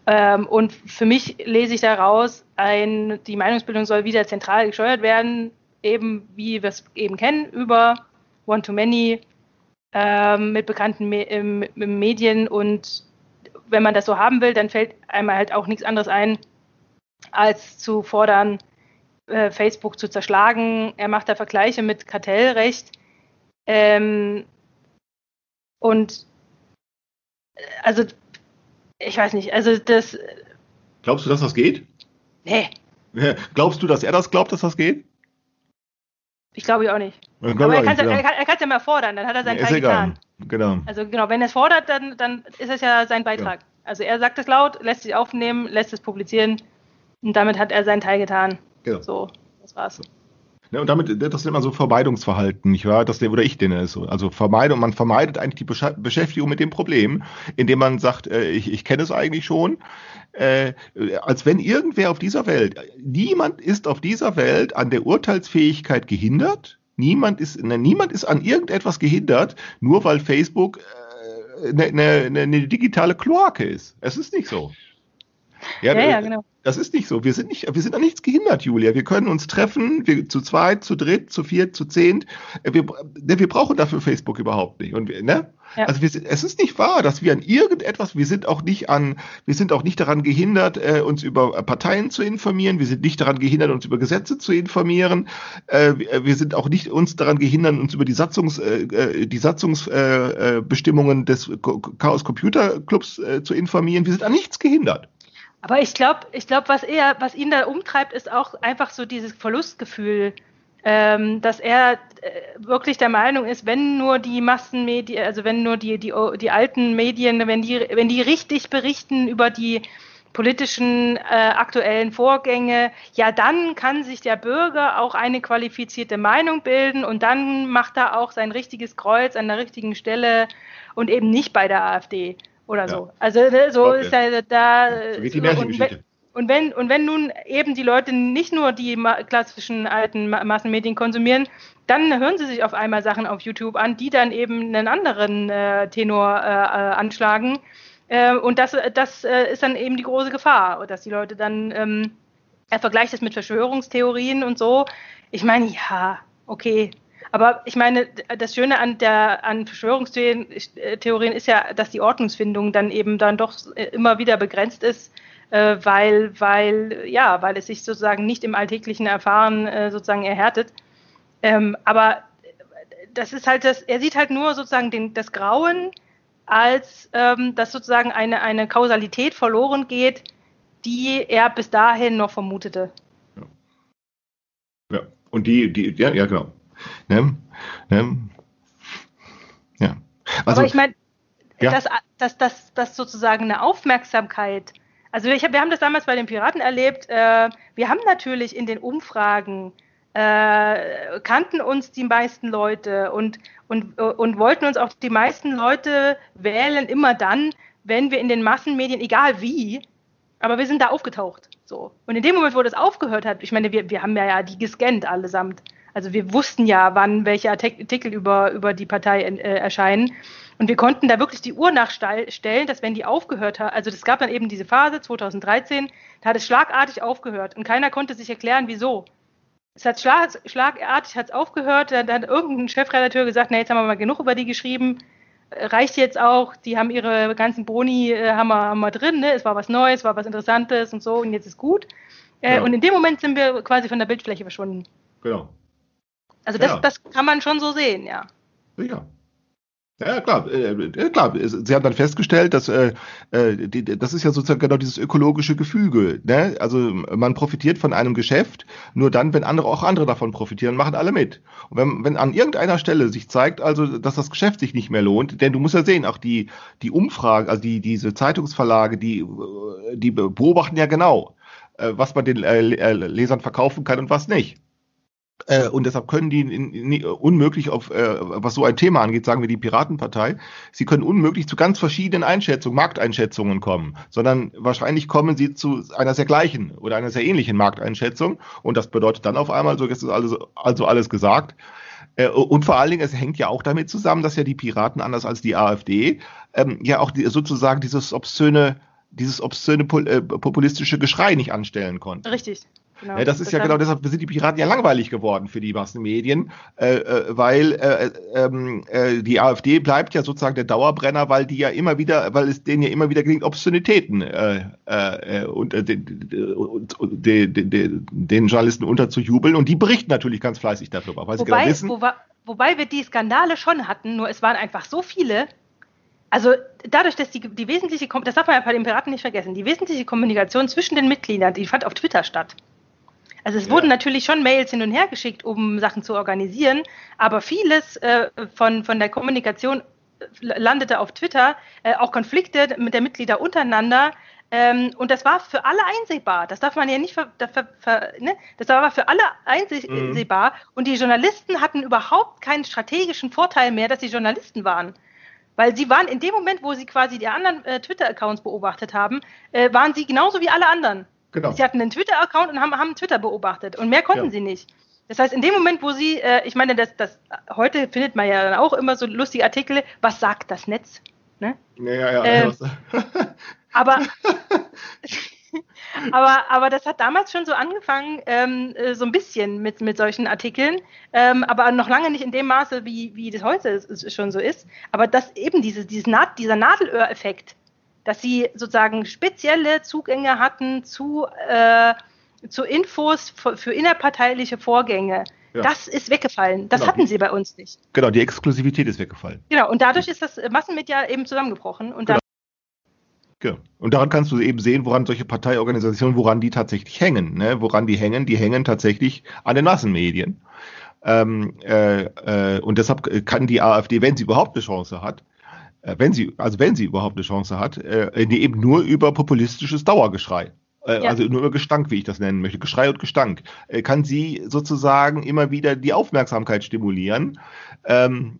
Ähm, und für mich lese ich daraus, ein, die Meinungsbildung soll wieder zentral gesteuert werden, eben wie wir es eben kennen, über One-to-Many ähm, mit bekannten Me im, im Medien. Und wenn man das so haben will, dann fällt einmal halt auch nichts anderes ein, als zu fordern, äh, Facebook zu zerschlagen. Er macht da Vergleiche mit Kartellrecht. Ähm, und äh, also, ich weiß nicht, also das. Glaubst du, dass das geht? Nee. Glaubst du, dass er das glaubt, dass das geht? Ich glaube ich auch nicht. Aber er kann es ja, ja mal fordern, dann hat er seinen ja, Teil getan. Genau. Also genau, wenn er es fordert, dann, dann ist es ja sein Beitrag. Ja. Also er sagt es laut, lässt sich aufnehmen, lässt es publizieren und damit hat er seinen Teil getan. Genau. So, das war's. Ja, und damit, das nennt man so Vermeidungsverhalten, nicht wahr? Das, der, oder ich den so. Also Vermeidung, man vermeidet eigentlich die Beschäftigung mit dem Problem, indem man sagt, äh, ich, ich kenne es eigentlich schon. Äh, als wenn irgendwer auf dieser Welt, niemand ist auf dieser Welt an der Urteilsfähigkeit gehindert. Niemand ist, ne, niemand ist an irgendetwas gehindert, nur weil Facebook eine äh, ne, ne, ne digitale Kloake ist. Es ist nicht so. Ja, ja, ja, genau. Das ist nicht so. Wir sind nicht, wir sind an nichts gehindert, Julia. Wir können uns treffen, wir, zu zweit, zu dritt, zu viert, zu zehnt. Wir, ne, wir brauchen dafür Facebook überhaupt nicht. Und wir, ne? Ja. Also wir, es ist nicht wahr, dass wir an irgendetwas, wir sind auch nicht an, wir sind auch nicht daran gehindert, äh, uns über Parteien zu informieren. Wir sind nicht daran gehindert, uns über Gesetze zu informieren. Äh, wir sind auch nicht uns daran gehindert, uns über die Satzungs, äh, äh die Satzungsbestimmungen äh, des Chaos Computer Clubs äh, zu informieren. Wir sind an nichts gehindert. Aber ich glaube, ich glaube, was er, was ihn da umtreibt, ist auch einfach so dieses Verlustgefühl, ähm, dass er äh, wirklich der Meinung ist, wenn nur die Massenmedien, also wenn nur die, die, die alten Medien, wenn die, wenn die richtig berichten über die politischen äh, aktuellen Vorgänge, ja, dann kann sich der Bürger auch eine qualifizierte Meinung bilden und dann macht er auch sein richtiges Kreuz an der richtigen Stelle und eben nicht bei der AfD oder ja. so. Also ne, so okay. ist ja da. So geht die und, wenn, und wenn und wenn nun eben die Leute nicht nur die klassischen alten Massenmedien konsumieren, dann hören sie sich auf einmal Sachen auf YouTube an, die dann eben einen anderen äh, Tenor äh, anschlagen. Äh, und das, das äh, ist dann eben die große Gefahr, dass die Leute dann, ähm, er vergleicht es mit Verschwörungstheorien und so. Ich meine, ja, okay, aber ich meine, das Schöne an der an Verschwörungstheorien ist ja, dass die Ordnungsfindung dann eben dann doch immer wieder begrenzt ist, äh, weil, weil, ja, weil es sich sozusagen nicht im alltäglichen Erfahren äh, sozusagen erhärtet. Ähm, aber das ist halt das, er sieht halt nur sozusagen den, das Grauen, als ähm, dass sozusagen eine, eine Kausalität verloren geht, die er bis dahin noch vermutete. Ja. ja. Und die, die, ja, ja, genau. Ne? Ne? Ja. Also, Aber ich meine, ja. dass, dass, dass, dass sozusagen eine Aufmerksamkeit, also ich hab, wir haben das damals bei den Piraten erlebt, äh, wir haben natürlich in den Umfragen äh, kannten uns die meisten Leute und, und, und wollten uns auch die meisten Leute wählen, immer dann, wenn wir in den Massenmedien, egal wie, aber wir sind da aufgetaucht. So. Und in dem Moment, wo das aufgehört hat, ich meine, wir, wir haben ja, ja die gescannt allesamt. Also wir wussten ja, wann welche Artikel über, über die Partei äh, erscheinen. Und wir konnten da wirklich die Uhr nachstellen, dass wenn die aufgehört hat, also es gab dann eben diese Phase 2013, da hat es schlagartig aufgehört und keiner konnte sich erklären, wieso. Es hat schlag, schlagartig hat's aufgehört, dann hat irgendein Chefredakteur gesagt, na, jetzt haben wir mal genug über die geschrieben, reicht jetzt auch, die haben ihre ganzen Boni, äh, haben, wir, haben wir drin, ne? es war was Neues, war was Interessantes und so und jetzt ist gut. Äh, ja. Und in dem Moment sind wir quasi von der Bildfläche verschwunden. Genau. Also das, ja. das kann man schon so sehen, ja. Sicher. Ja, klar, äh, klar. Sie haben dann festgestellt, dass äh, äh, die, das ist ja sozusagen genau dieses ökologische Gefüge. Ne? Also man profitiert von einem Geschäft nur dann, wenn andere auch andere davon profitieren, machen alle mit. Und wenn, wenn an irgendeiner Stelle sich zeigt, also dass das Geschäft sich nicht mehr lohnt, denn du musst ja sehen, auch die die Umfragen, also die diese Zeitungsverlage, die die beobachten ja genau, äh, was man den äh, Lesern verkaufen kann und was nicht. Äh, und deshalb können die in, in, unmöglich auf, äh, was so ein Thema angeht, sagen wir die Piratenpartei, sie können unmöglich zu ganz verschiedenen Einschätzungen, Markteinschätzungen kommen, sondern wahrscheinlich kommen sie zu einer sehr gleichen oder einer sehr ähnlichen Markteinschätzung. Und das bedeutet dann auf einmal, so ist also, also alles gesagt. Äh, und vor allen Dingen, es hängt ja auch damit zusammen, dass ja die Piraten anders als die AfD ähm, ja auch die, sozusagen dieses obszöne, dieses obszöne äh, populistische Geschrei nicht anstellen konnten. Richtig. Genau. Ja, das ist ja genau deshalb sind die Piraten ja langweilig geworden für die Massenmedien, äh, äh, weil äh, ähm, äh, die AfD bleibt ja sozusagen der Dauerbrenner, weil die ja immer wieder, weil es denen ja immer wieder gelingt, Obszönitäten und den, Journalisten unterzujubeln und die berichten natürlich ganz fleißig darüber, weil wobei, sie genau wissen. Wobei, wobei wir die Skandale schon hatten, nur es waren einfach so viele, also dadurch, dass die, die wesentliche, das darf man ja bei den Piraten nicht vergessen, die wesentliche Kommunikation zwischen den Mitgliedern, die fand auf Twitter statt. Also es ja. wurden natürlich schon Mails hin und her geschickt, um Sachen zu organisieren, aber vieles äh, von, von der Kommunikation äh, landete auf Twitter, äh, auch Konflikte mit der Mitglieder untereinander. Ähm, und das war für alle einsehbar. Das darf man ja nicht ver, ver, ver ne? Das war für alle einsehbar. Mhm. Und die Journalisten hatten überhaupt keinen strategischen Vorteil mehr, dass sie Journalisten waren. Weil sie waren in dem Moment, wo sie quasi die anderen äh, Twitter-Accounts beobachtet haben, äh, waren sie genauso wie alle anderen. Genau. Sie hatten einen Twitter-Account und haben, haben Twitter beobachtet und mehr konnten ja. sie nicht. Das heißt, in dem Moment, wo sie, äh, ich meine, das, das, heute findet man ja dann auch immer so lustige Artikel, was sagt das Netz? Ne? Ja, ja, ja. Äh, aber, aber, aber das hat damals schon so angefangen, ähm, äh, so ein bisschen mit, mit solchen Artikeln, ähm, aber noch lange nicht in dem Maße, wie, wie das heute schon so ist. Aber dass eben diese, dieses Naht, dieser Nadelöhr-Effekt, dass sie sozusagen spezielle Zugänge hatten zu, äh, zu Infos für, für innerparteiliche Vorgänge. Ja. Das ist weggefallen. Das genau. hatten sie bei uns nicht. Genau, die Exklusivität ist weggefallen. Genau, und dadurch ist das Massenmedia eben zusammengebrochen. Und, genau. genau. und daran kannst du eben sehen, woran solche Parteiorganisationen, woran die tatsächlich hängen. Ne? Woran die hängen, die hängen tatsächlich an den Massenmedien. Ähm, äh, äh, und deshalb kann die AfD, wenn sie überhaupt eine Chance hat, wenn sie, also wenn sie überhaupt eine Chance hat, äh, eben nur über populistisches Dauergeschrei. Äh, ja. Also nur über Gestank, wie ich das nennen möchte, Geschrei und Gestank, äh, kann sie sozusagen immer wieder die Aufmerksamkeit stimulieren. Ähm,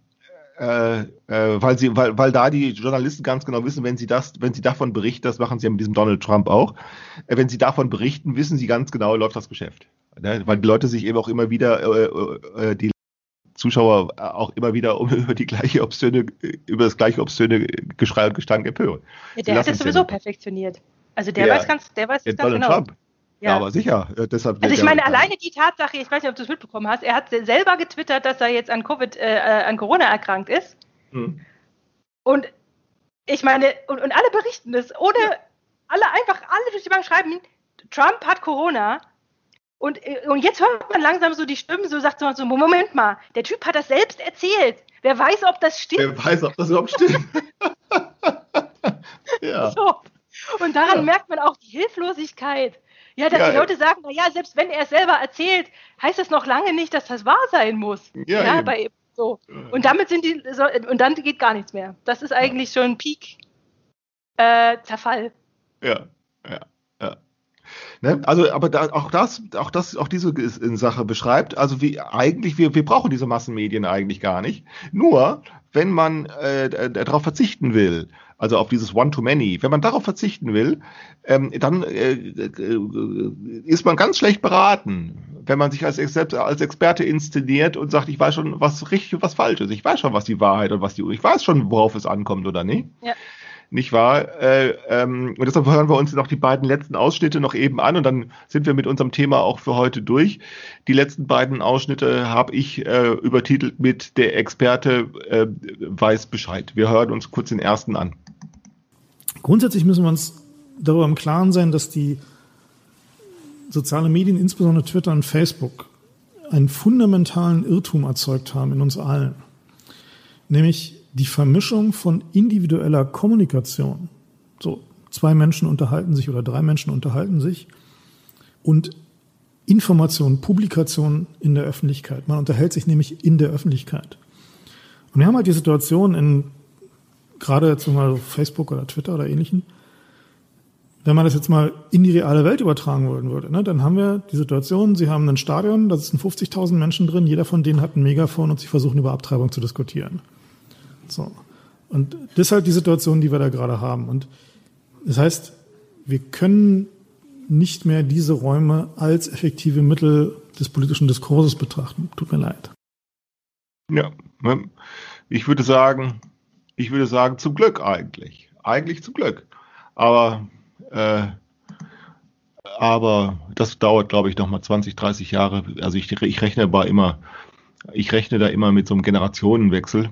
äh, äh, weil sie, weil, weil da die Journalisten ganz genau wissen, wenn sie das, wenn sie davon berichten, das machen sie ja mit diesem Donald Trump auch, äh, wenn sie davon berichten, wissen sie ganz genau, läuft das Geschäft. Ne? Weil die Leute sich eben auch immer wieder äh, äh, die Zuschauer auch immer wieder um, über die gleiche obszöne, über das gleiche obszöne Geschrei und Gestank empören. Ja, der hat das sowieso perfektioniert. Also der, der weiß ganz, der weiß der ganz Donald genau. Trump. Ja. ja, aber sicher. Äh, deshalb also ich meine, alleine die Tatsache, ich weiß nicht, ob du es mitbekommen hast, er hat selber getwittert, dass er jetzt an Covid, äh, äh, an Corona erkrankt ist. Hm. Und ich meine, und, und alle berichten das, ohne ja. alle einfach, alle durch die Bank schreiben, Trump hat Corona und, äh, und jetzt hört man langsam so die Stimmen, so sagt man so, Moment mal, der Typ hat das selbst erzählt. Wer weiß, ob das stimmt. Wer weiß, ob das überhaupt stimmt. ja. So. Und daran ja. merkt man auch die Hilflosigkeit. Ja, dass ja, die Leute sagen, naja, selbst wenn er es selber erzählt, heißt das noch lange nicht, dass das wahr sein muss. Ja, ja bei so. Und damit sind die, so, und dann geht gar nichts mehr. Das ist eigentlich schon Peak äh, Zerfall. Ja, ja. Ne? Also, aber da, auch das, auch das, auch diese Sache beschreibt, also wie eigentlich, wir, wir brauchen diese Massenmedien eigentlich gar nicht. Nur, wenn man äh, darauf verzichten will, also auf dieses One-to-Many, wenn man darauf verzichten will, ähm, dann äh, äh, ist man ganz schlecht beraten, wenn man sich als, als Experte inszeniert und sagt, ich weiß schon, was richtig und was falsch ist. Ich weiß schon, was die Wahrheit und was die, ich weiß schon, worauf es ankommt oder nicht. Ja nicht wahr? Äh, ähm, und deshalb hören wir uns noch die beiden letzten Ausschnitte noch eben an und dann sind wir mit unserem Thema auch für heute durch. Die letzten beiden Ausschnitte habe ich äh, übertitelt mit Der Experte äh, weiß Bescheid. Wir hören uns kurz den ersten an. Grundsätzlich müssen wir uns darüber im Klaren sein, dass die soziale Medien, insbesondere Twitter und Facebook, einen fundamentalen Irrtum erzeugt haben in uns allen. Nämlich die Vermischung von individueller Kommunikation, so zwei Menschen unterhalten sich oder drei Menschen unterhalten sich, und Information, Publikation in der Öffentlichkeit. Man unterhält sich nämlich in der Öffentlichkeit. Und wir haben halt die Situation in gerade jetzt mal Facebook oder Twitter oder ähnlichen, wenn man das jetzt mal in die reale Welt übertragen wollen würde, ne, dann haben wir die Situation, Sie haben ein Stadion, da sind 50.000 Menschen drin, jeder von denen hat ein Megafon und sie versuchen über Abtreibung zu diskutieren. So. Und das ist halt die Situation, die wir da gerade haben. Und das heißt, wir können nicht mehr diese Räume als effektive Mittel des politischen Diskurses betrachten. Tut mir leid. Ja, ne, ich würde sagen, ich würde sagen, zum Glück eigentlich. Eigentlich zum Glück. Aber äh, aber das dauert, glaube ich, noch mal 20, 30 Jahre. Also ich, ich rechne aber immer, ich rechne da immer mit so einem Generationenwechsel,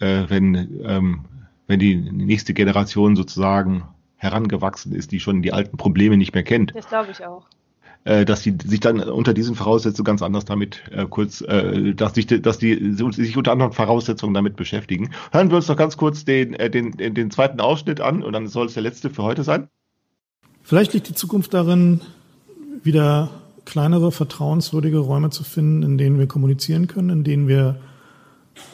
äh, wenn, ähm, wenn die nächste Generation sozusagen herangewachsen ist, die schon die alten Probleme nicht mehr kennt. Das glaube ich auch. Äh, dass die sich dann unter diesen Voraussetzungen ganz anders damit äh, kurz, äh, dass, sich, dass die sich unter anderen Voraussetzungen damit beschäftigen. Hören wir uns noch ganz kurz den, äh, den, den, den zweiten Ausschnitt an und dann soll es der letzte für heute sein. Vielleicht liegt die Zukunft darin, wieder kleinere, vertrauenswürdige Räume zu finden, in denen wir kommunizieren können, in denen wir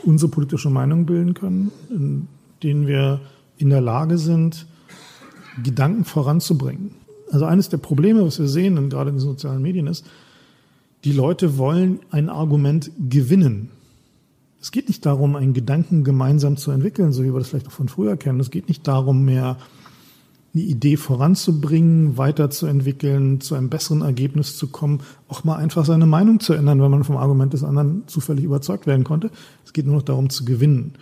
unsere politische Meinung bilden können, in denen wir in der Lage sind, Gedanken voranzubringen. Also eines der Probleme, was wir sehen, und gerade in den sozialen Medien, ist, die Leute wollen ein Argument gewinnen. Es geht nicht darum, einen Gedanken gemeinsam zu entwickeln, so wie wir das vielleicht auch von früher kennen. Es geht nicht darum, mehr eine Idee voranzubringen, weiterzuentwickeln, zu einem besseren Ergebnis zu kommen, auch mal einfach seine Meinung zu ändern, wenn man vom Argument des anderen zufällig überzeugt werden konnte. Es geht nur noch darum zu gewinnen.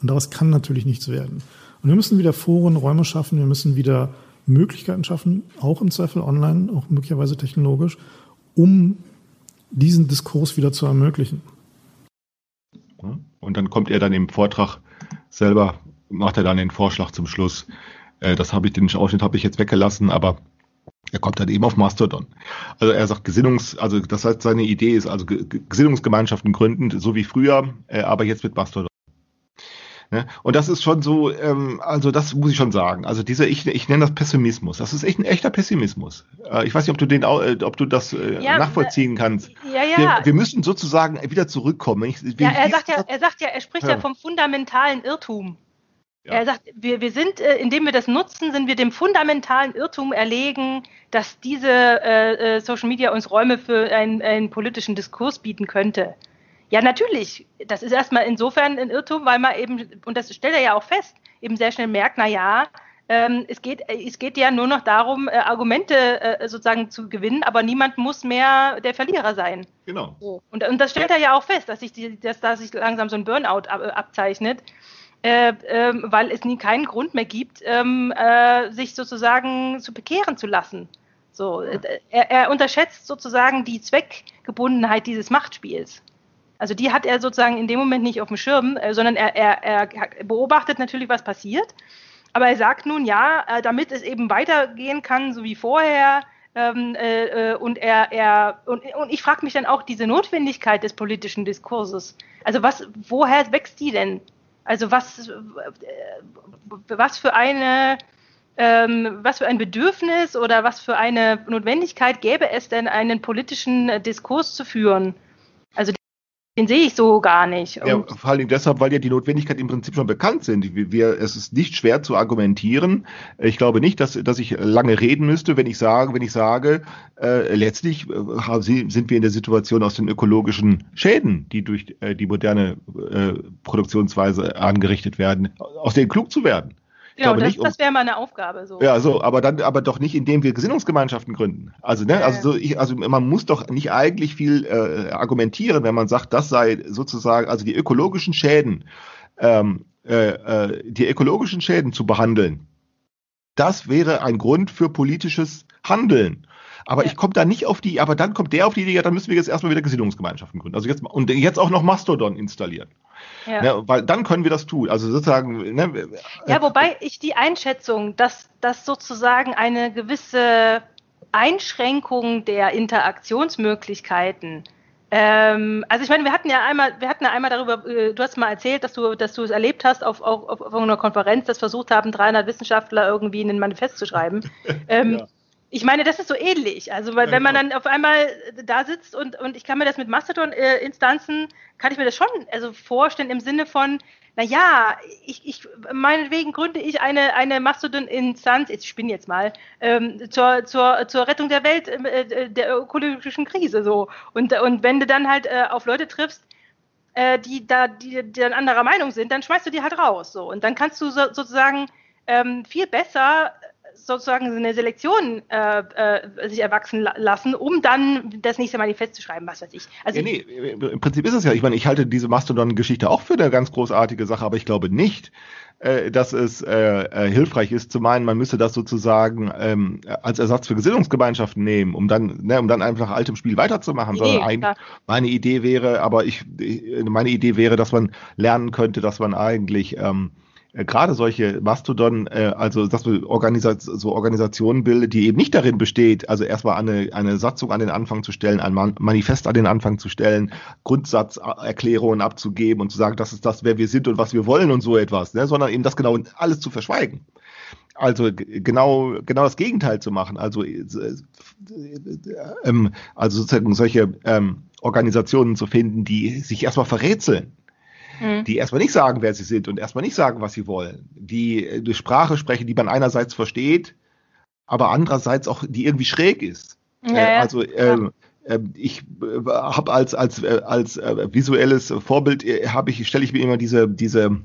Und daraus kann natürlich nichts werden. Und wir müssen wieder Foren, Räume schaffen, wir müssen wieder Möglichkeiten schaffen, auch im Zweifel online, auch möglicherweise technologisch, um diesen Diskurs wieder zu ermöglichen. Und dann kommt er dann im Vortrag selber, macht er dann den Vorschlag zum Schluss, äh, das habe ich, den Ausschnitt habe ich jetzt weggelassen, aber er kommt dann eben auf Mastodon. Also er sagt Gesinnungs, also das heißt, seine Idee ist also Gesinnungsgemeinschaften gründen, so wie früher, äh, aber jetzt mit Mastodon. Ne? Und das ist schon so, ähm, also das muss ich schon sagen. Also dieser, ich, ich nenne das Pessimismus. Das ist echt ein echter Pessimismus. Äh, ich weiß nicht, ob du den, äh, ob du das äh, ja, nachvollziehen kannst. Ja, ja. Wir, wir, müssen sozusagen wieder zurückkommen. Ich, ja, er sagt ja, er sagt ja, er spricht ja, ja vom fundamentalen Irrtum. Ja. Er sagt, wir, wir sind, äh, indem wir das nutzen, sind wir dem fundamentalen Irrtum erlegen, dass diese äh, äh, Social Media uns Räume für einen, einen politischen Diskurs bieten könnte. Ja, natürlich. Das ist erstmal insofern ein Irrtum, weil man eben, und das stellt er ja auch fest, eben sehr schnell merkt, na ja, ähm, es, geht, es geht ja nur noch darum, äh, Argumente äh, sozusagen zu gewinnen, aber niemand muss mehr der Verlierer sein. Genau. So. Und, und das stellt er ja auch fest, dass sich, die, dass, dass sich langsam so ein Burnout ab, abzeichnet äh, äh, weil es nie keinen Grund mehr gibt, ähm, äh, sich sozusagen zu bekehren zu lassen. So, äh, er, er, unterschätzt sozusagen die Zweckgebundenheit dieses Machtspiels. Also die hat er sozusagen in dem Moment nicht auf dem Schirm, äh, sondern er, er, er, beobachtet natürlich, was passiert. Aber er sagt nun ja, äh, damit es eben weitergehen kann, so wie vorher, ähm, äh, und er, er und, und ich frage mich dann auch diese Notwendigkeit des politischen Diskurses. Also was, woher wächst die denn? Also was, was für eine ähm, was für ein Bedürfnis oder was für eine Notwendigkeit gäbe es denn, einen politischen Diskurs zu führen? Den sehe ich so gar nicht. Ja, vor allem deshalb, weil ja die Notwendigkeit im Prinzip schon bekannt sind. Wir, es ist nicht schwer zu argumentieren. Ich glaube nicht, dass, dass ich lange reden müsste, wenn ich sage, wenn ich sage, äh, letztlich äh, sind wir in der Situation aus den ökologischen Schäden, die durch äh, die moderne äh, Produktionsweise angerichtet werden, aus denen klug zu werden. Ja, genau, das, um, das wäre meine Aufgabe. So. Ja, so, aber dann, aber doch nicht, indem wir Gesinnungsgemeinschaften gründen. Also, ne, also, so, ich, also man muss doch nicht eigentlich viel äh, argumentieren, wenn man sagt, das sei sozusagen, also die ökologischen Schäden, ähm, äh, äh, die ökologischen Schäden zu behandeln. Das wäre ein Grund für politisches Handeln. Aber ja. ich komme da nicht auf die, aber dann kommt der auf die Idee, ja, dann müssen wir jetzt erstmal wieder Gesinnungsgemeinschaften gründen. Also jetzt, und jetzt auch noch Mastodon installieren. Ja. Ne, weil dann können wir das tun. Also sozusagen. Ne, ja, wobei ich die Einschätzung, dass das sozusagen eine gewisse Einschränkung der Interaktionsmöglichkeiten ähm, also ich meine, wir hatten ja einmal, wir hatten ja einmal darüber, äh, du hast mal erzählt, dass du, dass du es erlebt hast auf, auf, auf einer Konferenz, dass versucht haben, 300 Wissenschaftler irgendwie in ein Manifest zu schreiben. ähm, ja Ich meine, das ist so ähnlich. Also, weil, Ja, wenn man genau. dann auf einmal da sitzt und, und ich kann mir das mit Mastodon-Instanzen, kann ich mir das schon also vorstellen im Sinne von, naja, ich, ich, meinetwegen gründe ich eine, eine Mastodon-Instanz, ich spinne jetzt mal, ähm, zur, zur, zur Rettung der Welt, äh, der ökologischen Krise, so. Und, und wenn du dann halt äh, auf Leute triffst, äh, die da, die, die dann anderer Meinung sind, dann schmeißt du die halt raus, so. Und dann kannst du so, sozusagen ähm, viel besser sozusagen so eine Selektion äh, äh, sich erwachsen la lassen, um dann das nächste Manifest zu schreiben, was weiß ich. Also Ja, nee, im Prinzip ist es ja, ich meine, ich halte diese Mastodon-Geschichte auch für eine ganz großartige Sache, aber ich glaube nicht, äh, dass es äh, äh, hilfreich ist zu meinen, man müsse das sozusagen ähm, als Ersatz für Gesinnungsgemeinschaften nehmen, um dann, ne, um dann einfach altem Spiel weiterzumachen. Nee, sondern meine Idee wäre, aber ich, meine Idee wäre, dass man lernen könnte, dass man eigentlich ähm, äh, gerade solche Mastodon, äh, also dass man Organisa so Organisationen bildet, die eben nicht darin besteht, also erstmal eine, eine Satzung an den Anfang zu stellen, ein Man Manifest an den Anfang zu stellen, Grundsatzerklärungen abzugeben und zu sagen, das ist das, wer wir sind und was wir wollen und so etwas, ne, sondern eben das genau alles zu verschweigen. Also genau, genau das Gegenteil zu machen. Also, äh, ähm, also sozusagen solche ähm, Organisationen zu finden, die sich erstmal verrätseln Mhm. die erstmal nicht sagen, wer sie sind und erstmal nicht sagen, was sie wollen, die eine Sprache sprechen, die man einerseits versteht, aber andererseits auch, die irgendwie schräg ist. Ja, Äh, also ähm, ähm, ich äh, habe als als äh, als äh, visuelles Vorbild äh, habe ich stelle ich mir immer diese diese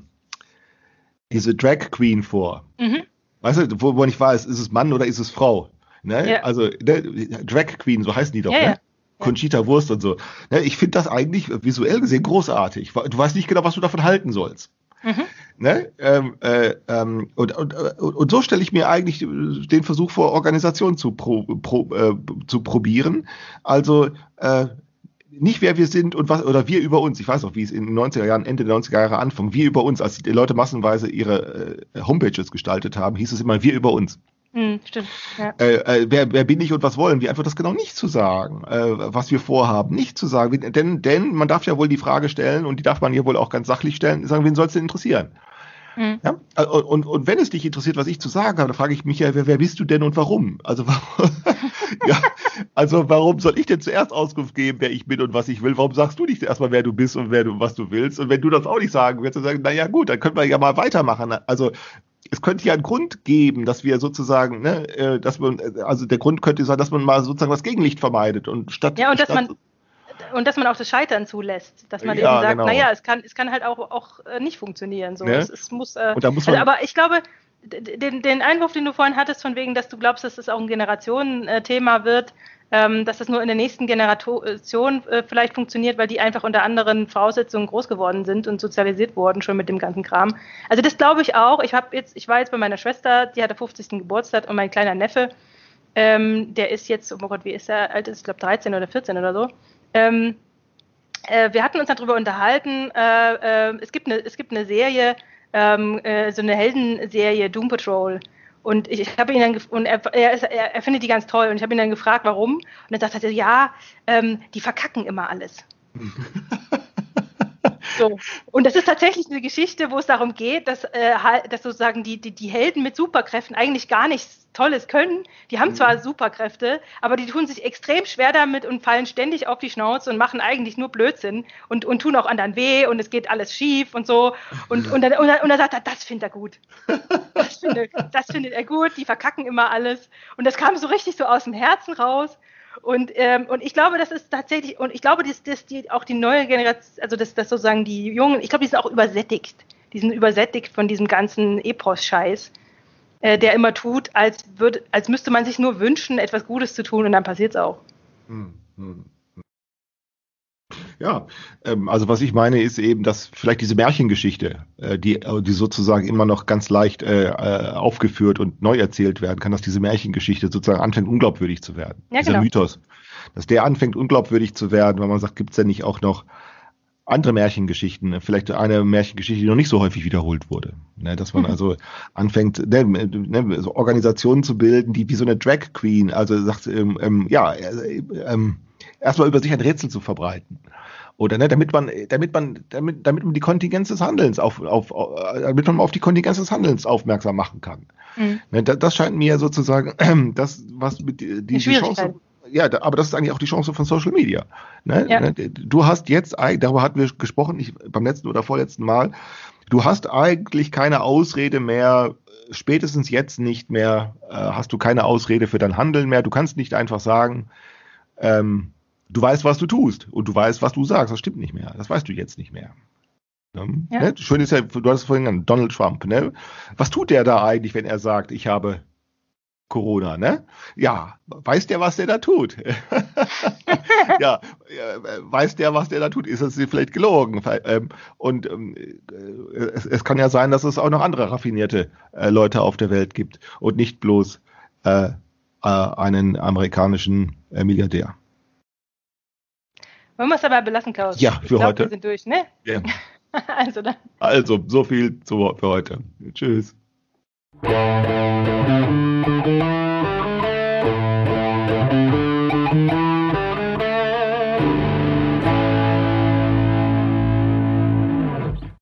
diese Drag Queen vor. Mhm. Weißt du, wo, wo ich weiß, ist es Mann oder ist es Frau? Ne? Ja. Also ne, Drag Queen, so heißen die doch. Ja, ne? Conchita Wurst und so. Ich finde das eigentlich visuell gesehen großartig. Du weißt nicht genau, was du davon halten sollst. Mhm. Ne? Ähm, äh, ähm, und, und, äh, und so stelle ich mir eigentlich den Versuch vor, Organisation zu, pro, pro, äh, zu probieren. Also äh, nicht wer wir sind und was oder wir über uns. Ich weiß auch, wie es in den 90er Jahren, Ende der 90er Jahre anfing. Wir über uns, als die Leute massenweise ihre äh, Homepages gestaltet haben, hieß es immer wir über uns. Mhm, stimmt. Ja. Äh, äh, wer, wer bin ich und was wollen wir? Einfach das genau nicht zu sagen, äh, was wir vorhaben, nicht zu sagen. Denn, denn man darf ja wohl die Frage stellen und die darf man hier wohl auch ganz sachlich stellen, sagen, wen soll es denn interessieren? Mhm. Ja? Äh, Und, und wenn es dich interessiert, was ich zu sagen habe, dann frage ich mich ja, wer, wer bist du denn und warum? Also warum, ja, also warum soll ich denn zuerst Auskunft geben, wer ich bin und was ich will? Warum sagst du nicht erstmal, wer du bist und wer du, was du willst? Und wenn du das auch nicht sagen willst, dann sagen, na ja gut, dann können wir ja mal weitermachen. Also es könnte ja einen Grund geben, dass wir sozusagen, ne, äh, dass man, also der Grund könnte sein, dass man mal sozusagen das Gegenlicht vermeidet und statt Ja, und dass statt, man und dass man auch das Scheitern zulässt, dass man Ja, eben sagt, genau. naja, es kann, es kann halt auch, auch äh, nicht funktionieren. So. Ne? Es, es muss, äh, muss also, aber ich glaube, den, den Einwurf, den du vorhin hattest, von wegen, dass du glaubst, dass es auch ein Generationenthema wird, ähm, dass das nur in der nächsten Generation äh, vielleicht funktioniert, weil die einfach unter anderen Voraussetzungen groß geworden sind und sozialisiert wurden schon mit dem ganzen Kram. Also das glaube ich auch. Ich habe jetzt, ich war jetzt bei meiner Schwester, die hatte 50. Geburtstag und mein kleiner Neffe, ähm, der ist jetzt, oh Gott, wie ist er alt? Ist, ich glaube 13 oder 14 oder so. Ähm, äh, wir hatten uns darüber unterhalten. Äh, äh, es, gibt eine, es gibt eine Serie, ähm, äh, so eine Heldenserie Doom Patrol. Und ich, ich habe ihn dann und er, er, ist, er, er findet die ganz toll und ich habe ihn dann gefragt, warum. Und er sagt er, ja, ähm, die verkacken immer alles. So. Und das ist tatsächlich eine Geschichte, wo es darum geht, dass, äh, halt- dass sozusagen die, die, die Helden mit Superkräften eigentlich gar nichts Tolles können. Die haben zwar Superkräfte, aber die tun sich extrem schwer damit und fallen ständig auf die Schnauze und machen eigentlich nur Blödsinn und, und tun auch anderen weh und es geht alles schief und so. Und, und, dann, und, dann, und dann sagt er, das findet er gut. Das findet, das findet er gut, die verkacken immer alles. Und das kam so richtig so aus dem Herzen raus. Und, ähm, und ich glaube, das ist tatsächlich, und ich glaube, dass, dass die, auch die neue Generation, also dass, dass sozusagen die Jungen, ich glaube, die sind auch übersättigt. Die sind übersättigt von diesem ganzen Epos-Scheiß, äh, der immer tut, als, würd, als müsste man sich nur wünschen, etwas Gutes zu tun und dann passiert es auch. Hm, hm. Ja, ähm, also was ich meine ist eben, dass vielleicht diese Märchengeschichte, äh, die, äh, die sozusagen immer noch ganz leicht äh, äh, aufgeführt und neu erzählt werden kann, dass diese Märchengeschichte sozusagen anfängt, unglaubwürdig zu werden. Ja, Dieser genau. Mythos. Dass der anfängt, unglaubwürdig zu werden, weil man sagt, gibt's denn nicht auch noch andere Märchengeschichten, vielleicht eine Märchengeschichte, die noch nicht so häufig wiederholt wurde. Ne, dass man also anfängt, ne, ne, so Organisationen zu bilden, die wie so eine Drag Queen, also sagt, ähm, ähm, ja, äh, ähm, erstmal über sich ein Rätsel zu verbreiten. Oder ne, damit man, damit man, damit, damit man die Kontingenz des Handelns auf, auf, damit man auf die Kontingenz des Handelns aufmerksam machen kann. Mhm. Ne, das scheint mir sozusagen das, was mit die, die Chance. Ja, aber das ist eigentlich auch die Chance von Social Media. Ne? Ja. Ne, du hast jetzt, darüber hatten wir gesprochen, ich, beim letzten oder vorletzten Mal, du hast eigentlich keine Ausrede mehr, spätestens jetzt nicht mehr, äh, hast du keine Ausrede für dein Handeln mehr. Du kannst nicht einfach sagen, ähm, du weißt, was du tust und du weißt, was du sagst. Das stimmt nicht mehr. Das weißt du jetzt nicht mehr. Ne? Ja. Ne? Schön ist ja, du hast es vorhin genannt, Donald Trump. Ne? Was tut der da eigentlich, wenn er sagt, ich habe Corona, ne? Ja, weiß der, was der da tut? ja, weiß der, was der da tut? Ist das vielleicht gelogen? Ähm, und ähm, äh, es, es, kann ja sein, dass es auch noch andere raffinierte äh, Leute auf der Welt gibt und nicht bloß äh, einen amerikanischen Milliardär. Wollen wir es dabei belassen, Klaus? Ja, für glaub, heute. Wir sind durch, ne? Ja. also dann. Also, so viel zu, für heute. Tschüss.